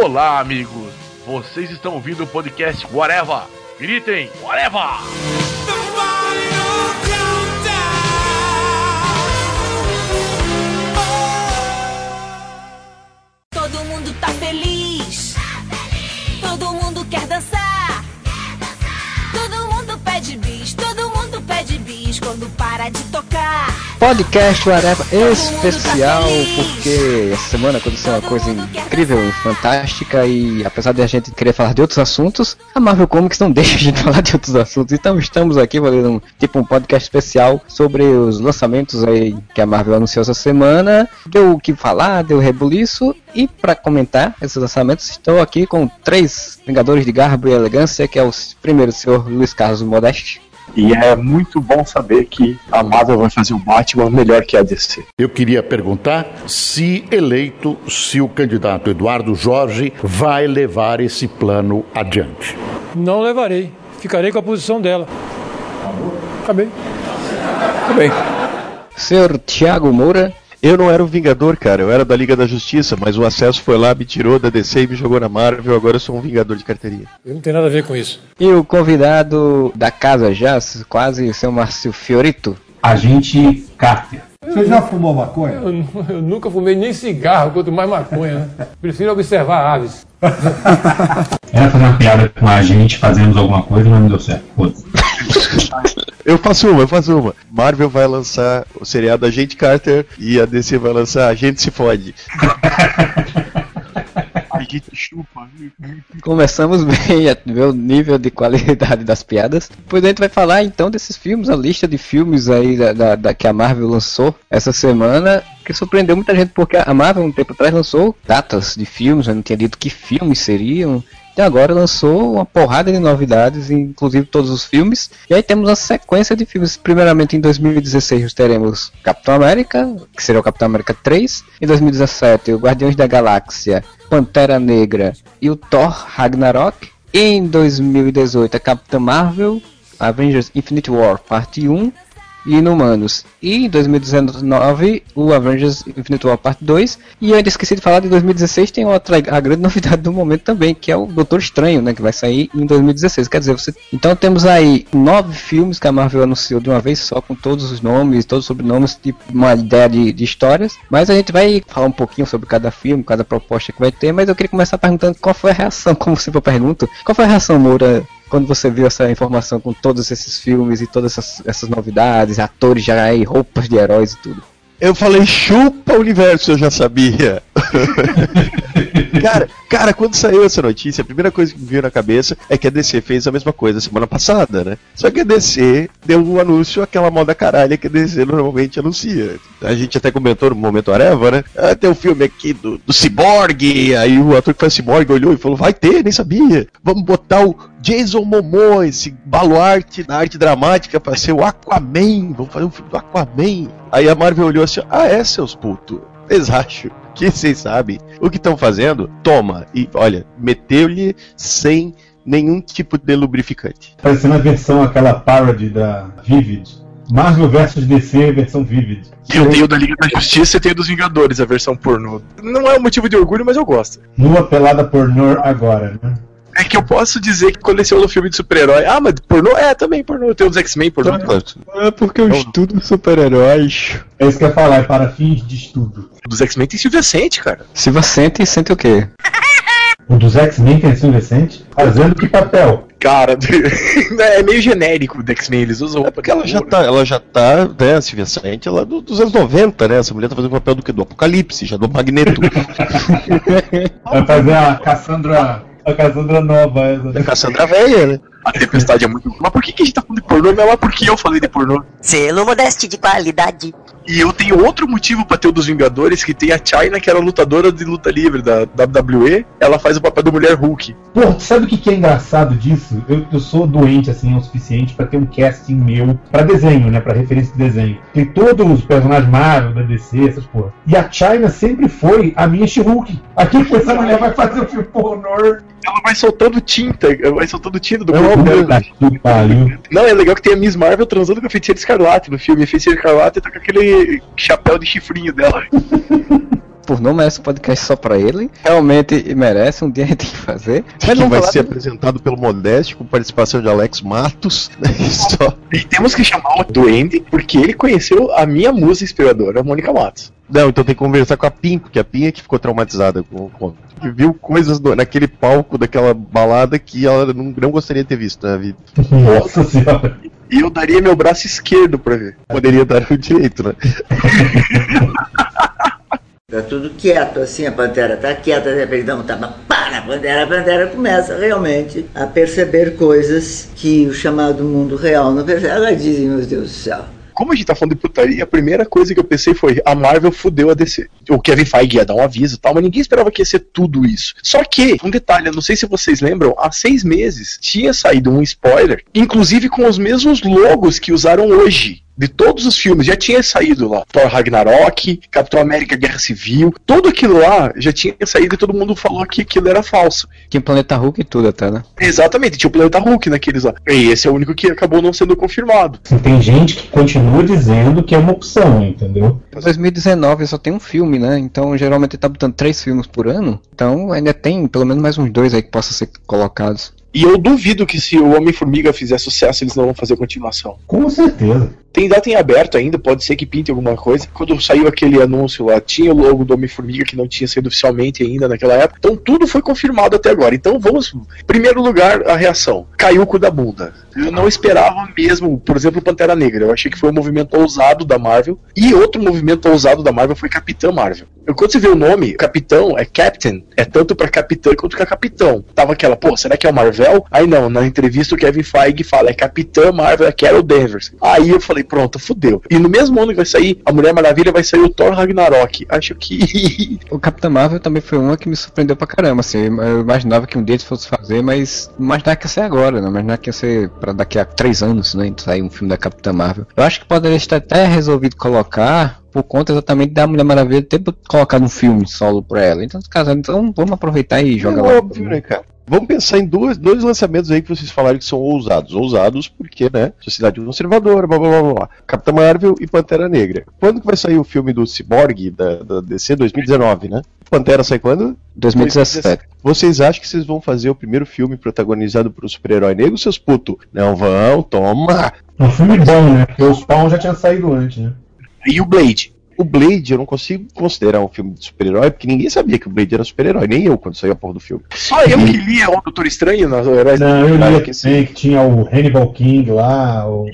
Olá, amigos. Vocês estão ouvindo o podcast Whatever. Gritem, Whatever! Todo mundo tá feliz. Todo mundo quer dançar. Todo mundo pede bis. Todo mundo pede bis quando para de tocar. Podcast Whatever especial, porque essa semana aconteceu uma coisa incrível e fantástica e apesar de a gente querer falar de outros assuntos, a Marvel Comics não deixa a gente falar de outros assuntos. Então estamos aqui fazendo um, tipo um podcast especial sobre os lançamentos aí que a Marvel anunciou essa semana. Deu o que falar, deu rebuliço e para comentar esses lançamentos estou aqui com três Vingadores de Garbo e Elegância, que é o primeiro o senhor Luiz Carlos Modeste. E é muito bom saber que a Marvel vai fazer o Batman melhor que a DC. Eu queria perguntar se eleito, se o candidato Eduardo Jorge vai levar esse plano adiante. Não levarei. Ficarei com a posição dela. Acabei. Acabei. Senhor Thiago Moura. Eu não era um Vingador, cara. Eu era da Liga da Justiça, mas o acesso foi lá, me tirou da DC e me jogou na Marvel. Agora eu sou um Vingador de carteirinha. Eu não tenho nada a ver com isso. E o convidado da casa já, quase seu Márcio Fiorito. Agente Carter. Você já fumou maconha? Eu, eu, nunca fumei nem cigarro, quanto mais maconha. Né? Prefiro observar aves. Era fazer uma piada com a gente, fazemos alguma coisa, mas não deu certo. Eu faço uma, eu faço uma. Marvel vai lançar o seriado Agente Carter e a DC vai lançar Agente Se Fode. chupa. Começamos bem a ver o nível de qualidade das piadas. Depois a gente vai falar então desses filmes, a lista de filmes aí da, da, da que a Marvel lançou essa semana que surpreendeu muita gente porque a Marvel um tempo atrás lançou datas de filmes, eu não tinha dito que filmes seriam. E agora lançou uma porrada de novidades, inclusive todos os filmes. E aí temos uma sequência de filmes. Primeiramente em 2016 teremos Capitão América, que seria o Capitão América 3. Em 2017 o Guardiões da Galáxia, Pantera Negra e o Thor Ragnarok. Em 2018 a Capitã Marvel, Avengers Infinite War Parte 1 e Inumanos. E em 2019, o Avengers Infinite War Parte 2. E eu ainda esqueci de falar de 2016, tem outra a grande novidade do momento também, que é o Doutor Estranho, né? Que vai sair em 2016. Quer dizer, você. Então temos aí nove filmes que a Marvel anunciou de uma vez só, com todos os nomes, todos os sobrenomes, tipo uma ideia de, de histórias. Mas a gente vai falar um pouquinho sobre cada filme, cada proposta que vai ter. Mas eu queria começar perguntando qual foi a reação, como sempre eu pergunto, qual foi a reação, Moura, quando você viu essa informação com todos esses filmes e todas essas, essas novidades, atores já e roupas de heróis e tudo. Eu falei, chupa o universo, eu já sabia. cara, cara, quando saiu essa notícia, a primeira coisa que me veio na cabeça é que a DC fez a mesma coisa semana passada, né? Só que a DC deu um anúncio, aquela moda caralha que a DC normalmente anuncia. A gente até comentou no momento Areva, né? Ah, tem um filme aqui do, do Cyborg, aí o ator que faz Cyborg olhou e falou, vai ter, nem sabia. Vamos botar o Jason Momoa, esse baluarte da arte dramática pra ser o Aquaman, vamos fazer um filme do Aquaman. Aí a Marvel olhou assim, ah é, seus putos? Vocês acham que vocês sabem o que estão fazendo? Toma, e olha, meteu-lhe sem nenhum tipo de lubrificante. Parecendo a versão, aquela parody da Vivid. Marvel vs DC, versão Vivid. Eu tenho da Liga da Justiça e tenho dos Vingadores, a versão pornô. Não é um motivo de orgulho, mas eu gosto. Nua pelada pornô agora, né? É que eu posso dizer que coleciono filme de super-herói. Ah, mas pornô? É, também pornô. Tenho os X-Men pornô. É porque eu estudo super-heróis. É isso que eu ia falar, é para fins de estudo. Dos X-Men tem Silvia Sente, cara. Silvia Sente, sente o quê? O dos X-Men tem Silvia Sente? Fazendo que papel? Cara, é meio genérico do X-Men, eles usam É porque ela já tá, ela já tá, né, a Silvia Sente, ela é do- dos anos 90, né? Essa mulher tá fazendo o papel do que? Do Apocalipse, já do Magneto. Vai fazer a Cassandra. A Cassandra nova, essa. da Cassandra Velha, né? A tempestade é muito. Mas por que, que a gente tá falando de pornô? Não é lá porque eu falei de pornô. Selo modeste de qualidade. E eu tenho outro motivo pra ter o dos Vingadores, que tem a China, que era lutadora de luta livre da WWE. Ela faz o papel da mulher Hulk. Pô, sabe o que, que é engraçado disso? Eu, eu sou doente assim o suficiente pra ter um casting meu pra desenho, né? Pra referência de desenho. Tem todos os personagens Marvel, da DC, essas porra. E a China sempre foi a minha She-Hulk. Aqui que essa mulher vai fazer o filme pornô. Ela vai soltando tinta, vai soltando tinta do corpo dela. Não, é legal que tem a Miss Marvel transando com a feiticeira Escarlate no filme. A feiticeira Escarlate tá com aquele chapéu de chifrinho dela. por não merece um podcast só pra ele. Realmente merece, um dia a gente tem que fazer. Mas que não vai ser do- apresentado pelo Modeste, com participação de Alex Matos. né, Só. E temos que chamar o Duende, porque ele conheceu a minha musa inspiradora, a Mônica Matos. Não, então tem que conversar com a Pim, porque a Pim é que ficou traumatizada com, com que viu coisas no- naquele palco daquela balada que ela não, não gostaria de ter visto na vida. Nossa senhora. E eu daria meu braço esquerdo pra ver. Poderia dar o direito, né? Tá tudo quieto, assim, a pantera tá quieta, de repente dá um tapa, pá, na pantera, a pantera começa realmente a perceber coisas que o chamado mundo real não percebe. Ela diz, meu Deus do céu. Como a gente tá falando de putaria, a primeira coisa que eu pensei foi: a Marvel fudeu a DC. O Kevin Feige ia dar um aviso e tal, mas ninguém esperava que ia ser tudo isso. Só que, um detalhe, eu não sei se vocês lembram, há seis meses tinha saído um spoiler, inclusive com os mesmos logos que usaram hoje. De todos os filmes, já tinha saído lá. Thor Ragnarok, Capitão América Guerra Civil, tudo aquilo lá já tinha saído e todo mundo falou que aquilo era falso. Tinha Planeta Hulk e tudo até, né? Exatamente, tinha o Planeta Hulk naqueles lá. E esse é o único que acabou não sendo confirmado. Assim, tem gente que continua dizendo que é uma opção, entendeu? Em 2019 só tem um filme, né? Então geralmente ele tá botando três filmes por ano. Então ainda tem pelo menos mais uns dois aí que possam ser colocados. E eu duvido que se o Homem-Formiga fizer sucesso, eles não vão fazer continuação. Com certeza. Tem data em aberto ainda, pode ser que pinte alguma coisa. Quando saiu aquele anúncio lá, tinha o logo do Homem-Formiga que não tinha sido oficialmente ainda naquela época. Então tudo foi confirmado até agora. Então vamos. Primeiro lugar, a reação. Caiu o cu da bunda. Eu não esperava mesmo, por exemplo, Pantera Negra. Eu achei que foi um movimento ousado da Marvel. E outro movimento ousado da Marvel foi Capitã Marvel. Eu, quando você vê o nome, Capitão é Captain, é tanto pra Capitã quanto pra Capitão. Tava aquela, pô, será que é o Marvel? Aí não, na entrevista o Kevin Feige fala, é Capitã Marvel, é Carol Danvers. Aí eu falei, pronto, fudeu. E no mesmo ano que vai sair a Mulher Maravilha, vai sair o Thor Ragnarok. Acho que. O Capitão Marvel também foi uma que me surpreendeu pra caramba, assim. Eu imaginava que um dia eles fosse fazer, mas não imaginava que ia ser agora, não imaginava que ia ser pra daqui a três anos, né? Sair um filme da Capitã Marvel. Eu acho que poderia estar até resolvido colocar por conta exatamente da Mulher Maravilha ter colocado um filme solo pra ela. Então, caso, então vamos aproveitar e jogar é lá. óbvio, né, cara? Vamos pensar em dois, dois lançamentos aí que vocês falaram que são ousados. Ousados porque, né? Sociedade Conservadora, blá blá blá blá. blá. Capitã Marvel e Pantera Negra. Quando que vai sair o filme do Cyborg da, da DC? 2019, né? Pantera sai quando? 2017. Vocês acham que vocês vão fazer o primeiro filme protagonizado por um super-herói negro, seus putos? Não vão, toma! Um filme bom, né? Porque o Spawn já tinha saído antes, né? E o Blade? O Blade eu não consigo considerar um filme de super-herói, porque ninguém sabia que o Blade era super-herói, nem eu quando saiu a porra do filme. Só eu que lia o Doutor Estranho nas heróis Não, eu Ah, li que sim, que tinha o Hannibal King lá, o...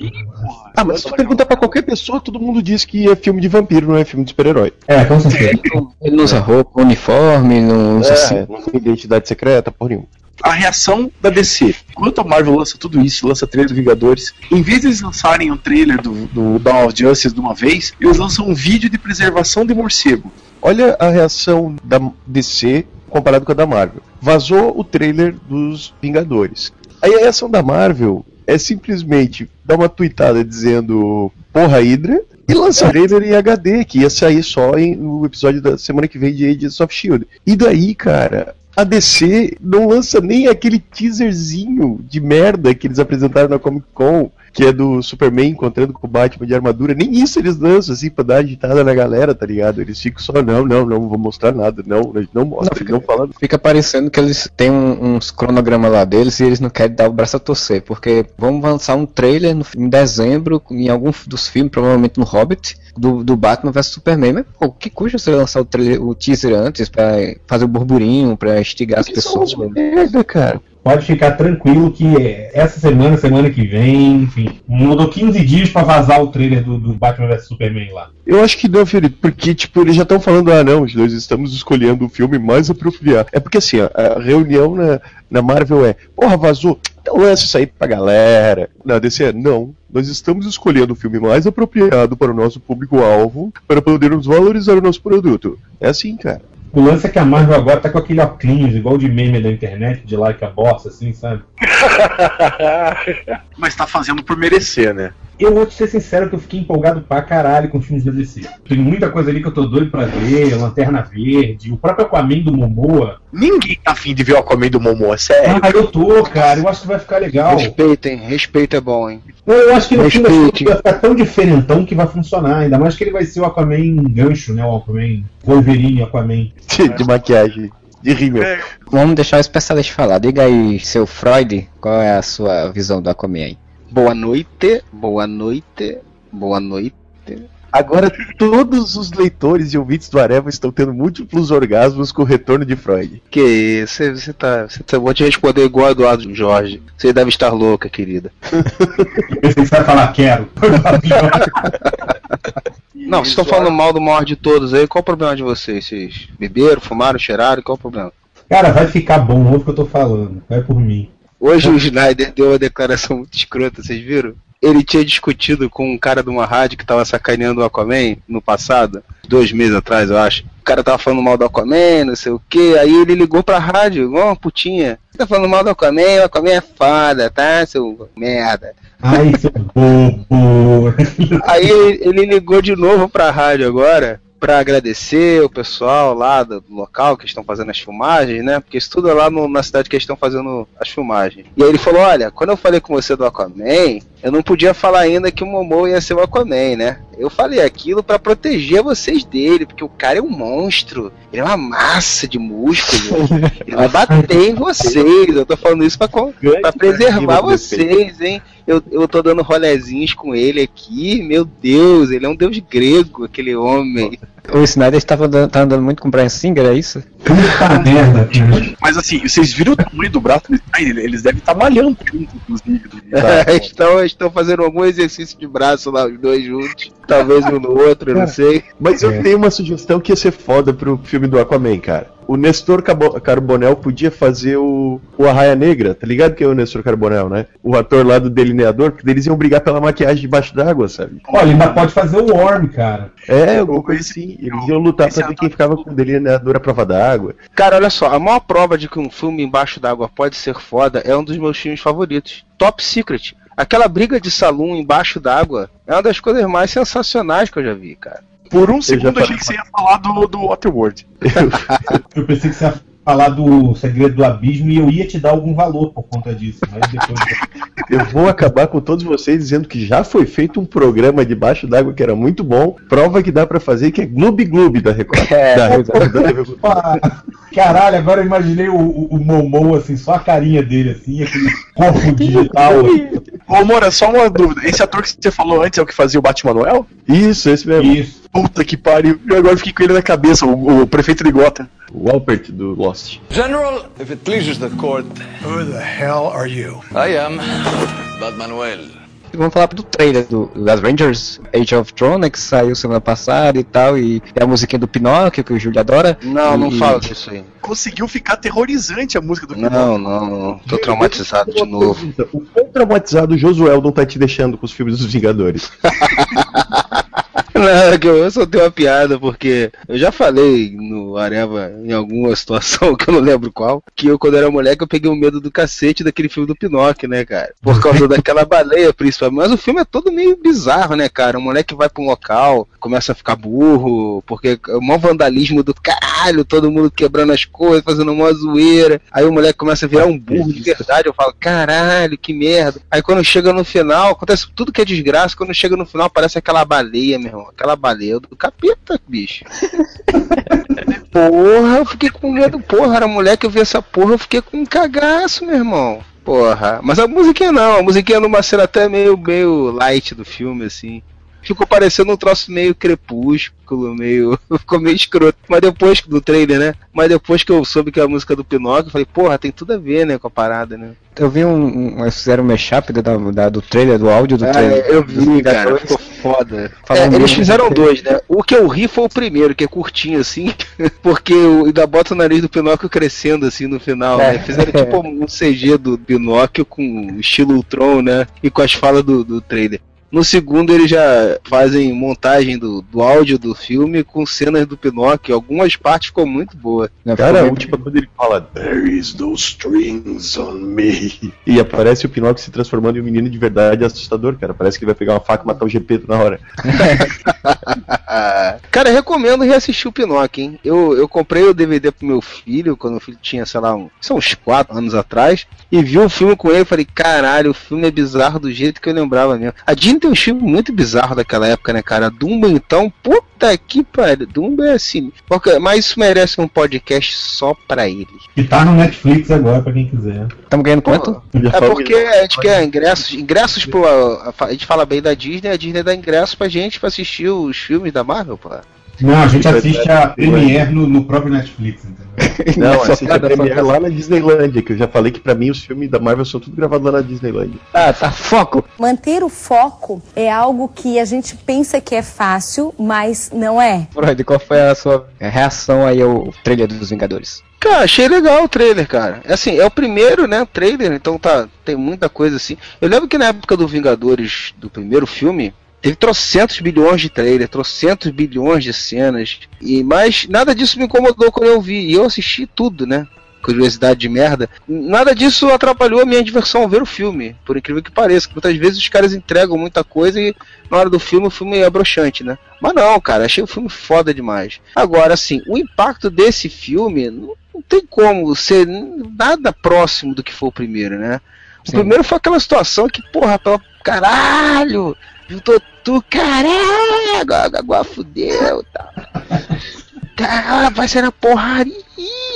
Ah, mas se tu perguntar pra qualquer pessoa, todo mundo diz que é filme de vampiro, não é filme de super-herói. É, com certeza. Ele não usa roupa, uniforme, não usa assim. É, não tem identidade secreta, porra nenhuma. A reação da DC. Enquanto a Marvel lança tudo isso, lança trailer do Vingadores, em vez de eles lançarem um trailer do, do Dawn of Justice de uma vez, eles lançam um vídeo de preservação de morcego. Olha a reação da DC comparado com a da Marvel. Vazou o trailer dos Vingadores. Aí a reação da Marvel é simplesmente dar uma tweetada dizendo porra Hydra e lançar trailer em HD, que ia sair só em- no episódio da semana que vem de Agents of Shield. E daí, cara, a DC não lança nem aquele teaserzinho de merda que eles apresentaram na Comic Con, que é do Superman encontrando com o Batman de armadura. Nem isso eles lançam, assim, pra dar agitada na galera, tá ligado? Eles ficam só, não, não, não, vou mostrar nada, não, não mostra, Não, eles não falando. Fica parecendo que eles têm um- uns cronogramas lá deles e eles não querem dar o braço a torcer, porque vamos lançar um trailer no- em dezembro, em algum dos filmes, provavelmente no Hobbit, do, do Batman vs Superman. Mas, pô, que custa você lançar o, trailer, o teaser antes pra fazer o burburinho, pra instigar as pessoas? merda, cara. Pode ficar tranquilo que essa semana, semana que vem, enfim, mudou 15 dias pra vazar o trailer do, do Batman vs Superman lá. Eu acho que não, Felipe, porque, tipo, eles já estão falando, ah, não, nós estamos escolhendo o filme mais apropriado. É porque, assim, a reunião na, na Marvel é, porra, vazou, então lança isso aí pra galera. Na DC é, não, nós estamos escolhendo o filme mais apropriado para o nosso público-alvo, para podermos valorizar o nosso produto. É assim, cara. O lance é que a Marvel agora tá com aquele óculos, igual de meme da internet, de like a bosta, assim, sabe? Mas tá fazendo por merecer, né? Eu vou te ser sincero que eu fiquei empolgado pra caralho com os filmes da DC. Tem muita coisa ali que eu tô doido pra ver, Lanterna Verde, o próprio Aquaman do Momoa. Ninguém tá afim de ver o Aquaman do Momoa, sério. Ah, eu tô, cara, eu acho que vai ficar legal. Respeitem, respeito é bom, hein? Não, eu acho que no filme vai ficar tão diferentão que vai funcionar, ainda mais que ele vai ser o Aquaman gancho, né? O Aquaman Wolverine, Aquaman. De, de maquiagem. De rímel. Vamos deixar o especialista falar. Diga aí, seu Freud, qual é a sua visão do Aquaman aí? Boa noite, boa noite, boa noite. Agora todos os leitores e ouvintes do Areva estão tendo múltiplos orgasmos com o retorno de Freud. Que isso, você, você tá. Você tá. Vou te responder igual Eduardo Jorge. Você deve estar louca, querida. Você vai falar quero. Não, vocês estão falando mal do maior de todos aí, qual o problema de vocês? Vocês beberam, fumaram, cheiraram, qual o problema? Cara, vai ficar bom, ouve o que eu tô falando. Vai por mim. Hoje o Snyder deu uma declaração muito escrota, vocês viram? Ele tinha discutido com um cara de uma rádio que tava sacaneando o Aquaman no passado, dois meses atrás, eu acho. O cara tava falando mal do Aquaman, não sei o que, aí ele ligou pra rádio, igual uma putinha. Você tá falando mal do Aquaman, o Aquaman é foda, tá, seu merda. Ai, seu bobo. Aí ele ligou de novo pra rádio agora pra agradecer o pessoal lá do do local que estão fazendo as filmagens, né? Porque isso tudo é lá no- na cidade que eles estão fazendo as filmagens. E aí ele falou: Olha, quando eu falei com você do Aquaman, eu não podia falar ainda que o Momo ia ser o Aquaman, né? Eu falei aquilo pra proteger vocês dele, porque o cara é um monstro, ele é uma massa de músculo, ele vai bater em vocês. Eu tô falando isso pra, pra preservar vocês, hein? Eu, eu tô dando rolezinhos com ele aqui, meu Deus, ele é um deus grego, aquele homem. O Snyder estava andando, tá andando muito com o Brian Singer, é isso? Puta merda. Mas assim, vocês viram o tamanho do braço do Snyder? Eles devem estar malhando junto, inclusive. estão, estão fazendo algum exercício de braço lá, os dois juntos. Talvez um no outro, eu não sei. Mas eu É. tenho uma sugestão que ia ser foda pro filme do Aquaman, cara. O Nestor Carbonel podia fazer o, o Arraia Negra, tá ligado que é o Nestor Carbonel, né? O ator lá do Delineador, porque eles iam brigar pela maquiagem debaixo d'água, sabe? Olha, ainda pode fazer o Worm, cara. É, alguma coisa assim. Eles iam lutar pra ver quem ficava com o Delineador à prova d'água. Cara, olha só, a maior prova de que um filme embaixo d'água pode ser foda é um dos meus filmes favoritos. Top Secret. Aquela briga de salão embaixo d'água é uma das coisas mais sensacionais que eu já vi, cara. Por um já segundo eu achei que você ia falar do, do Waterworld. Eu pensei que você ia falar do segredo do abismo e eu ia te dar algum valor por conta disso. Mas depois. Eu vou acabar com todos vocês dizendo que já foi feito um programa debaixo d'água que era muito bom. Prova que dá pra fazer, que é Gloob Gloob da Record. É, da, Caralho, agora eu imaginei o, o, o Momo, assim, só a carinha dele, assim, aquele corpo digital. Ô, Moura, só uma dúvida. Esse ator que você falou antes é o que fazia o Batman Noel? Isso, esse mesmo. Isso. Puta que pariu. Eu agora fiquei com ele na cabeça, o, o prefeito de Gotham. O Alpert do Lost. General, if it pleases the court, who the hell are you? I am Batmanuel. Vamos falar do trailer do, das Rangers Age of Tron, né, que saiu semana passada e tal, e é a musiquinha do Pinóquio, que o Júlio adora. Não, não E- fala disso aí. Conseguiu ficar aterrorizante a música do Não, não, não. Tô traumatizado de novo. O quão traumatizado o Josuel não tá te deixando com os filmes dos Vingadores? Não, que eu só tenho uma piada, porque eu já falei no Areva em alguma situação, que eu não lembro qual, que eu, quando era moleque, eu peguei um medo do cacete daquele filme do Pinóquio, né, cara? Por causa daquela baleia, principalmente. Mas o filme é todo meio bizarro, né, cara? O moleque vai pra um local, começa a ficar burro, porque é o maior vandalismo do caralho, todo mundo quebrando as coisas, fazendo uma zoeira. Aí o moleque começa a virar um burro de verdade. Eu falo, caralho, que merda. Aí quando chega no final, acontece tudo que é desgraça. Quando chega no final, parece aquela baleia, meu irmão. Aquela baleia do capeta, bicho. porra, eu fiquei com medo. Porra, era moleque, eu vi essa porra, eu fiquei com um cagaço, meu irmão. Porra, mas a musiquinha não, a musiquinha numa cena até meio, meio light do filme, assim. Ficou parecendo um troço meio crepúsculo, meio. Ficou meio escroto. Mas depois do trailer, né? Mas depois que eu soube que é a música do Pinóquio, eu falei, porra, tem tudo a ver, né, com a parada, né? Eu vi um. um eles fizeram um mashup da, da- do trailer, do áudio do Ah, trailer. eu vi, cara, Vingadores. ficou foda. É, eles fizeram do dois, né? O que eu ri foi o primeiro, que é curtinho assim, porque o- ainda bota o nariz do Pinóquio crescendo assim no final, É. né? Fizeram tipo um CG do Pinóquio com estilo Ultron, né? E com as falas do, do trailer. No segundo, eles já fazem montagem do, do áudio do filme com cenas do Pinóquio. Algumas partes ficou muito boa. Cara, a última quando ele fala There is no strings on me. E aparece o Pinóquio se transformando em um menino de verdade assustador, cara. Parece que ele vai pegar uma faca e matar o Gepeto na hora. Cara, recomendo reassistir o Pinóquio, hein? Eu, eu comprei o DVD pro meu filho, quando o filho tinha, sei lá, um, são uns 4 anos atrás, e vi o filme com ele e falei, caralho, o filme é bizarro do jeito que eu lembrava mesmo. A Disney tem um filme muito bizarro daquela época, né, cara? Dumbo, então, puta que pariu. Dumbo é assim. Porque, mas isso merece um podcast só pra ele. E tá no Netflix agora, pra quem quiser. Estamos ganhando quanto? É porque a gente quer ingressos, ingressos pro. A, a gente fala bem da Disney, a Disney dá ingressos pra gente pra assistir os filmes da Marvel, pô. Não, a gente assiste a Premiere no, no próprio Netflix, entendeu? Não, assiste a Premiere lá na Disneylandia, que eu já falei que pra mim os filmes da Marvel são tudo gravados lá na Disneylandia. Ah, tá, foco. Manter o foco é algo que a gente pensa que é fácil, mas não é. Freud, qual foi a sua reação aí ao trailer dos Vingadores? Cara, achei legal o trailer, cara. É Assim, é o primeiro, né, trailer, então tá, tem muita coisa assim. Eu lembro que na época do Vingadores, do primeiro filme, teve trocentos bilhões de trailer, trocentos bilhões de cenas, e mas nada disso me incomodou quando eu vi, e eu assisti tudo, né? Curiosidade de merda. Nada disso atrapalhou a minha diversão ao ver o filme, por incrível que pareça. Muitas vezes os caras entregam muita coisa e na hora do filme o filme é broxante, né? Mas não, cara, achei o filme foda demais. Agora, assim, o impacto desse filme não, não tem como ser nada próximo do que foi o primeiro, né? O Sim. primeiro foi aquela situação que, porra, pela caralho, juntou tu, caralho, agora, agora fudeu, tá. Cara, vai ser na porraria,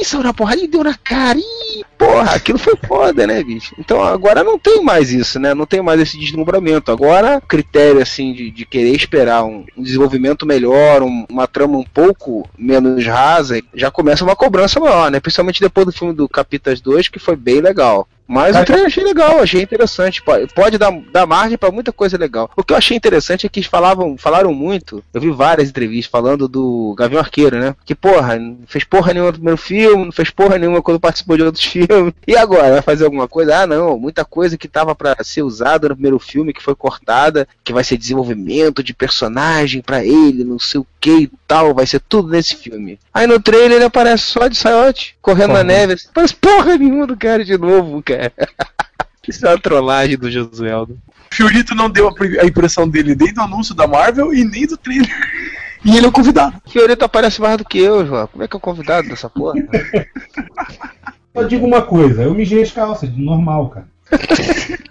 saiu na porrada deu na cara, ih, porra, aquilo foi foda, né, bicho? Então agora não tem mais isso, né? Não tem mais esse deslumbramento. Agora, critério, assim, de, de querer esperar um, um desenvolvimento melhor, um- uma trama um pouco menos rasa, já começa uma cobrança maior, né? Principalmente depois do filme do Capitas 2, que foi bem legal. Mas o trailer eu achei legal, achei interessante. Pode, pode dar, dar margem pra muita coisa legal. O que eu achei interessante é que eles falavam, falaram muito. Eu vi várias entrevistas falando do Gavião Arqueiro, né? Que porra, não fez porra nenhuma no primeiro filme, não fez porra nenhuma quando participou de outros filmes. E agora, vai fazer alguma coisa? Ah, não, muita coisa que tava pra ser usada no primeiro filme que foi cortada, que vai ser desenvolvimento de personagem pra ele, não sei o que e tal, vai ser tudo nesse filme. Aí no trailer ele aparece só de saiote, correndo na neve, assim, parece porra nenhuma do cara de novo, cara. Isso é uma trollagem do Josueldo. Fiorito não deu a impressão dele nem do anúncio da Marvel e nem do trailer. E ele é o convidado. Fiorito aparece mais do que eu, João. Como é que é o convidado dessa porra? Eu digo uma coisa, eu mijei as calças, normal, cara.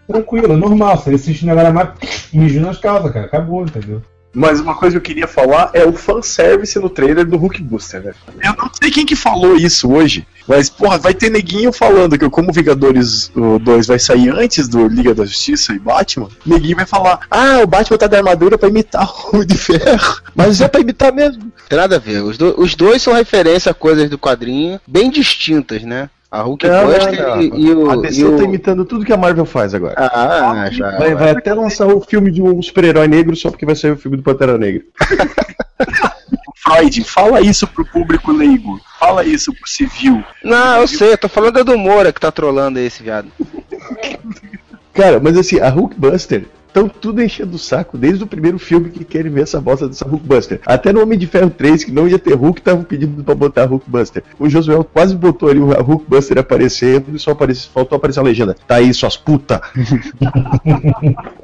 Tranquilo, é normal. Você assiste agora mais, mijou nas calças, cara. Acabou, entendeu? Mas uma coisa que eu queria falar é o fanservice no trailer do Hulk Booster, né? Eu não sei quem que falou isso hoje, mas, porra, vai ter neguinho falando que como Vingadores 2 vai sair antes do Liga da Justiça e Batman, neguinho vai falar, ah, o Batman tá de armadura pra imitar o de ferro. Mas é pra imitar mesmo. Tem nada a ver. Os, do- os dois são referência a coisas do quadrinho bem distintas, né? A Hulk Não, Buster não, não. e, e o. A DC e o- tá imitando tudo que a Marvel faz agora. Ah, já. Vai, vai até lançar o filme de um super-herói negro só porque vai sair o filme do Pantera Negra. Freud, fala isso pro público leigo. Fala isso pro civil. Não, eu sei, eu tô falando é do Moura que tá trolando esse viado. Cara, mas assim, a Hulkbuster estão tudo enchendo o saco desde o primeiro filme que querem ver essa bosta dessa Hulkbuster. Até no Homem de Ferro 3, que não ia ter Hulk, estavam pedindo pra botar a Hulkbuster. O Josué quase botou ali a Hulkbuster aparecendo e só aparece, faltou aparecer a legenda. Tá aí, suas puta.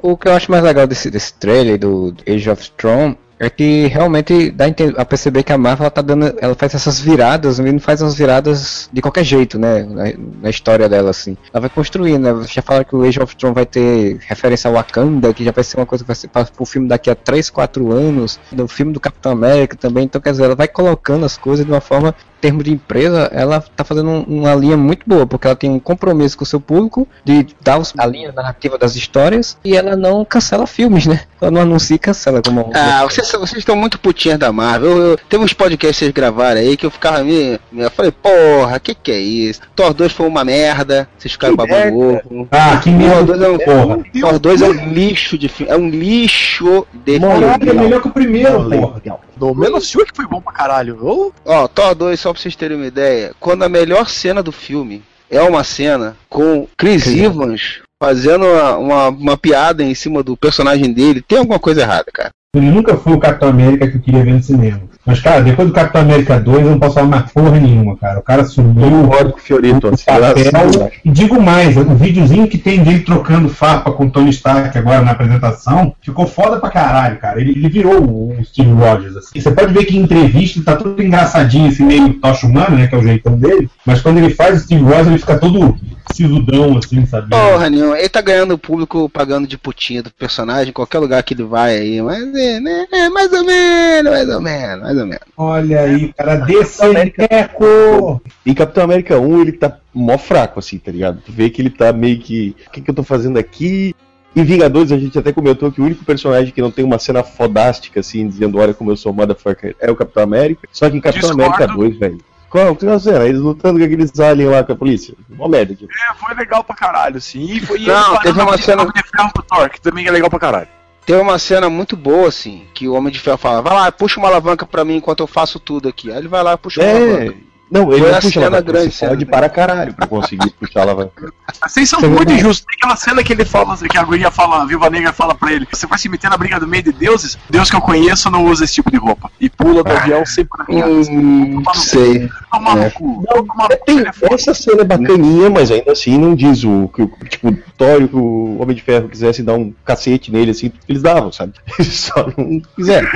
O que eu acho mais legal desse, desse trailer do Age of Tron é que realmente dá a perceber que a Marvel ela tá dando, ela faz essas viradas, não faz umas viradas de qualquer jeito, né, na, na história dela assim. Ela vai construindo, né? Já falaram que o Age of Tron vai ter referência ao Wakanda, que já vai ser uma coisa que vai ser para o filme daqui a 3, 4 anos, no filme do Capitão América também, então quer dizer, ela vai colocando as coisas de uma forma termos de empresa, ela tá fazendo um- uma linha muito boa, porque ela tem um compromisso com o seu público de dar os- a linha narrativa das histórias e ela não cancela filmes, né? Ela não anuncia e cancela como Ah, vocês, vocês estão muito putinhas da Marvel. Eu, eu- teve uns podcasts que vocês gravaram aí que eu ficava me. Eu falei, porra, que que é isso? Thor 2 foi uma merda, vocês ficaram babando ovo. Ah, que Thor merda, 2 é um, porra. Thor 2 é um lixo de filme. É um lixo de Caralho, é filme. melhor que o primeiro, porra. No menos Stewart que foi bom pra caralho. Ó, Thor 2, só pra vocês terem uma ideia, quando a melhor cena do filme é uma cena com Chris Evans fazendo uma, uma, uma piada em cima do personagem dele, tem alguma coisa errada, cara. Ele nunca foi o Capitão América que eu queria ver no cinema. Mas, cara, depois do Capitão América 2, eu não posso falar mais porra nenhuma, cara. O cara sumiu o Concordo com o Fiorito, assim, papel. E digo mais, o videozinho que tem dele trocando farpa com o Tony Stark agora na apresentação, ficou foda pra caralho, cara. Ele, ele virou o Steve Rogers, assim. Você pode ver que em entrevista ele tá todo engraçadinho, assim, meio tocha humano, né, que é o jeitão dele. Mas quando ele faz o Steve Rogers, ele fica todo sisudão, assim, sabe? Porra nenhuma, ele tá ganhando o público pagando de putinha do personagem, em qualquer lugar que ele vai aí, mas é, né, é mais ou menos, mais ou menos, mais ou menos. Olha aí, cara, desse eco! Em Capitão América 1 ele tá mó fraco, assim, tá ligado? Tu vê que ele tá meio que. O que, que eu tô fazendo aqui? Em Vingadores a gente até comentou que o único personagem que não tem uma cena fodástica, assim, dizendo olha como eu sou motherfucker, é o Capitão América. Só que em Capitão Discordo. América 2, velho. Qual que é a cena? Eles lutando com aqueles aliens lá com a polícia. Mó merda aqui. É, foi legal pra caralho, assim. E foi e Não, teve uma cena- de Ferro Thor, que também é legal pra caralho. Tem uma cena muito boa, assim, que o Homem de Ferro fala, vai lá, puxa uma alavanca pra mim enquanto eu faço tudo aqui. Aí ele vai lá e puxa uma É. alavanca. Não, ele Foi não a puxa cena alavanca, grande, você cena pode para caralho pra conseguir puxar a alavanca. Vocês são Você muito vê- injustos. Tem aquela cena que ele fala, que a guria fala, a Viúva Negra fala pra ele: Você vai se meter na briga do meio de deuses? Deus que eu conheço não usa esse tipo de roupa. E pula do avião sempre na minha Hum, sei. É. no cu. Tomar no cu, Tem, ele é essa cena é bacaninha, mas ainda assim não diz o que o tipo, o Thor e o Homem de Ferro quisessem dar um cacete nele, assim, eles davam, sabe? Eles só não quiseram.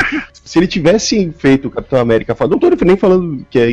Se ele tivesse feito o Capitão América não tô nem falando que é a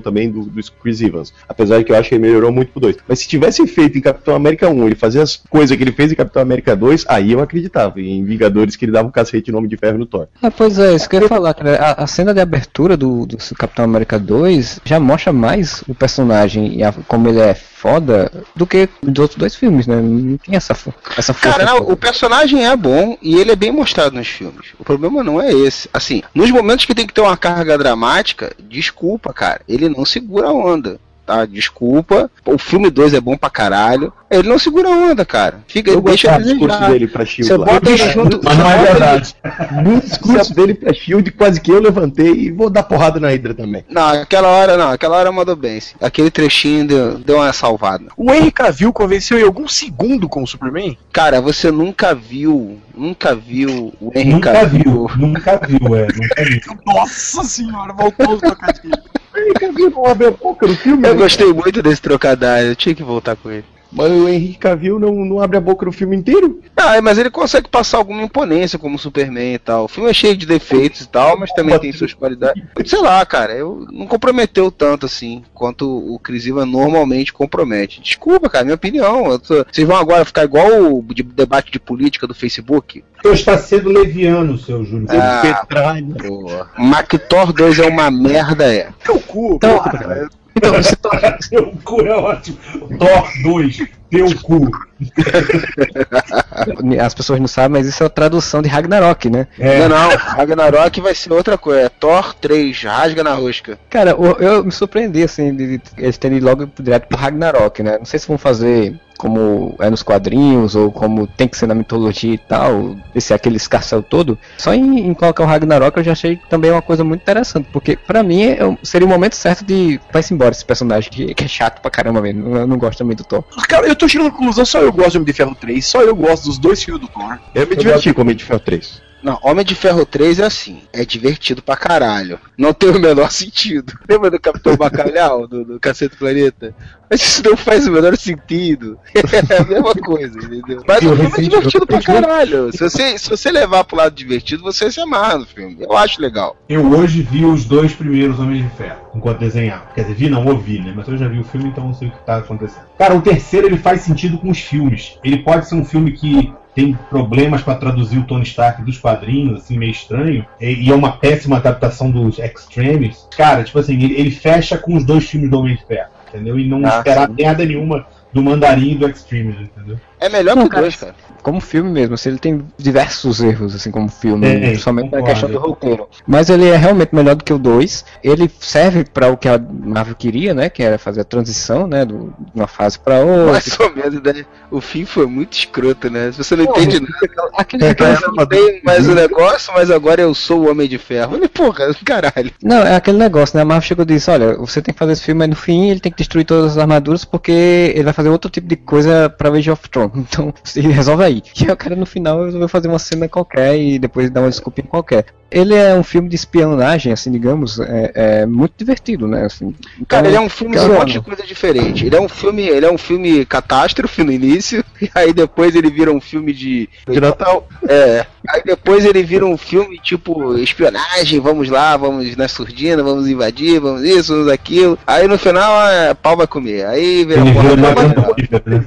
também do, do Chris Evans, apesar de que eu acho que ele melhorou muito pro 2. Mas se tivesse feito em Capitão América 1, ele fazia as coisas que ele fez em Capitão América 2, aí eu acreditava. Em Vingadores que ele dava um cacete no Homem de Ferro no Thor. Ah, pois é, isso que eu ia falar, cara. A, a cena de abertura do, do Capitão América 2 já mostra mais o personagem e como ele é foda do que dos outros dois filmes, né? Não tem essa, essa força. Cara, não, o personagem é bom e ele é bem mostrado nos filmes. O problema não é esse. Assim, nos momentos que tem que ter uma carga dramática, desculpa, cara, ele não segura a onda. Tá, desculpa. O filme 2 é bom pra caralho. Ele não segura a onda, cara. Fica, Eu deixa do discurso dele pra Shield Você bota ele junto. Mas não é você bota ele- verdade. No discurso dele pra Shield, quase que eu levantei e vou dar porrada na Hydra também. Não, aquela hora não, aquela hora mandou bem. Aquele trechinho deu, deu uma salvada. O Henry Cavill convenceu em algum segundo com o Superman? Cara, você nunca viu, nunca viu o Henry Nunca Cavill. viu, nunca viu, é, nunca viu. Nossa senhora, voltou os trocadilhos. Ele Cavill não abre a boca no filme. Eu né? Gostei muito desse trocadilho, eu tinha que voltar com ele. Mas o Henrique Cavill não, não abre a boca no filme inteiro. Ah, mas ele consegue passar alguma imponência como Superman e tal. O filme é cheio de defeitos e tal, mas também tem suas qualidades. Sei lá, cara, eu não comprometeu tanto assim quanto o Chris Evans normalmente compromete. Desculpa, cara, minha opinião. Eu tô- Vocês vão agora ficar igual o de- debate de política do Facebook? Então está sendo leviano, seu Júlio. Ah, boa. Mactor 2 é uma merda, é. Teu cu, Então, cara. Então, esse Thor- Teu cu é ótimo. Thor 2, teu cu. as pessoas não sabem, mas isso é a tradução de Ragnarok, né? É. Não, não, Ragnarok vai ser outra coisa. É Thor 3, rasga na rosca. Cara, eu, eu me surpreendi, assim, de, de eles terem ido logo direto pro Ragnarok, né? Não sei se vão fazer como é nos quadrinhos, ou como tem que ser na mitologia e tal, esse aquele escarcel todo. Só em, em colocar o Ragnarok eu já achei também uma coisa muito interessante, porque pra mim é um- seria o momento certo de vai-se embora esse personagem, que, que é chato pra caramba mesmo. Eu não gosto também do Thor. Cara, eu tô tirando a conclusão, só eu gosto de Homem de Ferro 3, só eu gosto dos dois filmes do Thor. Eu me diverti com o Homem de Ferro 3. Não, Homem de Ferro 3 é assim, é divertido pra caralho. Não tem o menor sentido. Lembra do Capitão Bacalhau, do, do Cacete Planeta? Mas isso não faz o menor sentido. É a mesma coisa, entendeu? Mas o filme é divertido pra caralho. Se você, se você levar pro lado divertido, você se amarra no filme. Eu acho legal. Eu hoje vi os dois primeiros Homens de Ferro, enquanto desenhava. Quer dizer, vi não, ouvi, né? Mas eu já vi o filme, então não sei o que tá acontecendo. Cara, o terceiro ele faz sentido com os filmes. Ele pode ser um filme que tem problemas pra traduzir o Tony Stark dos quadrinhos, assim, meio estranho, e e é uma péssima adaptação dos Extremes. Cara, tipo assim, ele, ele fecha com os dois filmes do Homem de Ferro, entendeu? E não Ah, esperar sim. merda nenhuma do Mandarim e do Extremes, entendeu? É melhor Não, que cara, dois, cara. Como filme mesmo, assim, ele tem diversos erros, assim, como filme, Tem, principalmente na concordo. questão do roteiro. Mas ele é realmente melhor do que o 2. Ele serve para o que a Marvel queria, né? Que era fazer a transição, né? Do, de uma fase para outra. Mais ou menos, né? O fim foi muito escroto, né? Se você não Pô, entende nada. Aquele, É, cara, não tem mais o negócio, mas agora eu sou o Homem de Ferro. Olha, porra, caralho. Não, é aquele negócio, né? A Marvel chegou e disse, olha, você tem que fazer esse filme, mas no fim ele tem que destruir todas as armaduras porque ele vai fazer outro tipo de coisa pra Age of Thrones. Não. Então, resolve aí. E o cara no final resolveu fazer uma cena qualquer e depois dar uma desculpinha qualquer. Ele é um filme de espionagem, assim, digamos, é, é muito divertido, né? Assim, então, Cara, ele é um filme de um monte de coisa diferente. Ele é um filme, ele é um filme catástrofe no início, e aí depois ele vira um filme de. De Natal. É. Aí depois ele vira um filme tipo espionagem, vamos lá, vamos na surdina, vamos invadir, vamos isso, vamos aquilo. Aí no final, é, pau vai comer. Aí vira Ele porra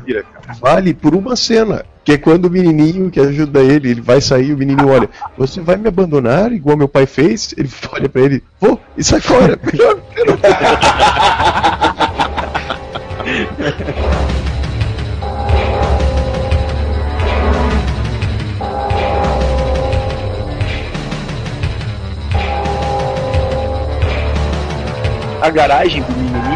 vira cara. Vale por uma cena. Que é quando o menininho que ajuda ele, ele vai sair, o menino olha, você vai me abandonar igual meu pai fez? Ele olha pra ele, vou, e sai fora. A garagem do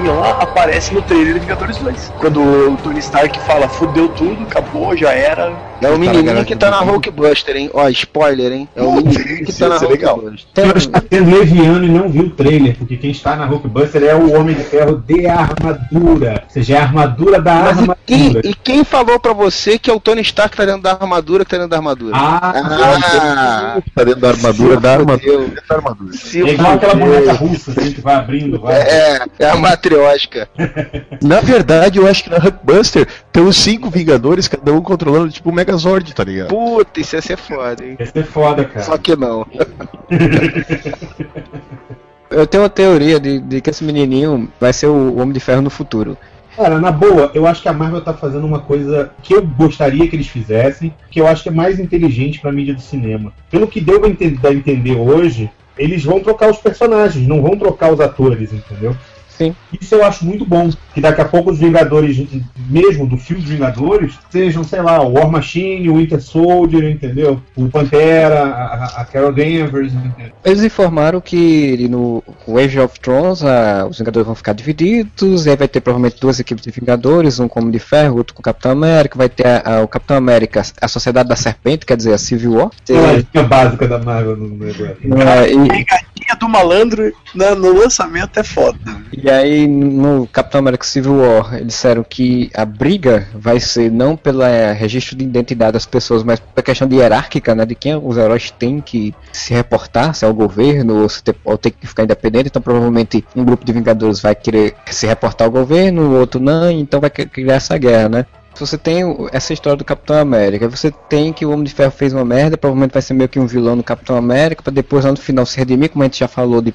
lá aparece no trailer de Vingadores 2. Quando o Tony Stark fala, fudeu tudo, acabou, já era. É o menininho que tá na Hulkbuster, hein? Ó, spoiler, hein? É o menininho que tá na. Hulkbuster. Você está sendo leviano e não viu o trailer, porque quem está na Hulkbuster é o Homem de Ferro de armadura. Ou seja, é a armadura da Mas e armadura. quem, e quem falou pra você que é o Tony Stark que tá dentro da armadura, que tá dentro da armadura? Ah, Ah, tá dentro da armadura, da armadura, dentro da armadura. se é igual aquela boneca russa assim, que vai abrindo, vai. É, é a matriosca. Na verdade, eu acho que na Hulkbuster tem os cinco Vingadores, cada um controlando tipo o Megazord, tá ligado? Puta, isso ia ser foda, hein? Esse é foda, cara. Só que não. Eu tenho uma teoria de, de que esse menininho vai ser o Homem de Ferro no futuro. Cara, na boa, eu acho que a Marvel tá fazendo uma coisa que eu gostaria que eles fizessem, que eu acho que é mais inteligente pra mídia do cinema. Pelo que deu a ente- a entender hoje, eles vão trocar os personagens, não vão trocar os atores, entendeu? Sim. Isso eu acho muito bom. Que daqui a pouco os Vingadores, mesmo do filme dos Vingadores, sejam, sei lá, o War Machine, o Winter Soldier, entendeu? O Pantera, a, a Carol Danvers, entendeu? Eles informaram que no Age of Thrones ah, os Vingadores vão ficar divididos, e aí vai ter provavelmente duas equipes de Vingadores, um com o de Ferro, outro com o Capitão América, vai ter a- a- o Capitão América, a Sociedade da Serpente, quer dizer, a Civil War. É a básica da Marvel no negócio. É, e, Pegadinha do malandro na- no lançamento é foda. E aí, no Capitão América Civil War, eles disseram que a briga vai ser não pelo eh, registro de identidade das pessoas, mas pela questão de hierárquica, né? De quem os heróis têm que se reportar, se é o governo ou se ter, ou tem que ficar independente. Então, provavelmente, um grupo de Vingadores vai querer se reportar ao governo, o outro não, então vai cri- criar essa guerra, né? Se você tem essa história do Capitão América, você tem que o Homem de Ferro fez uma merda, provavelmente vai ser meio que um vilão no Capitão América, pra depois lá no final se redimir, como a gente já falou, de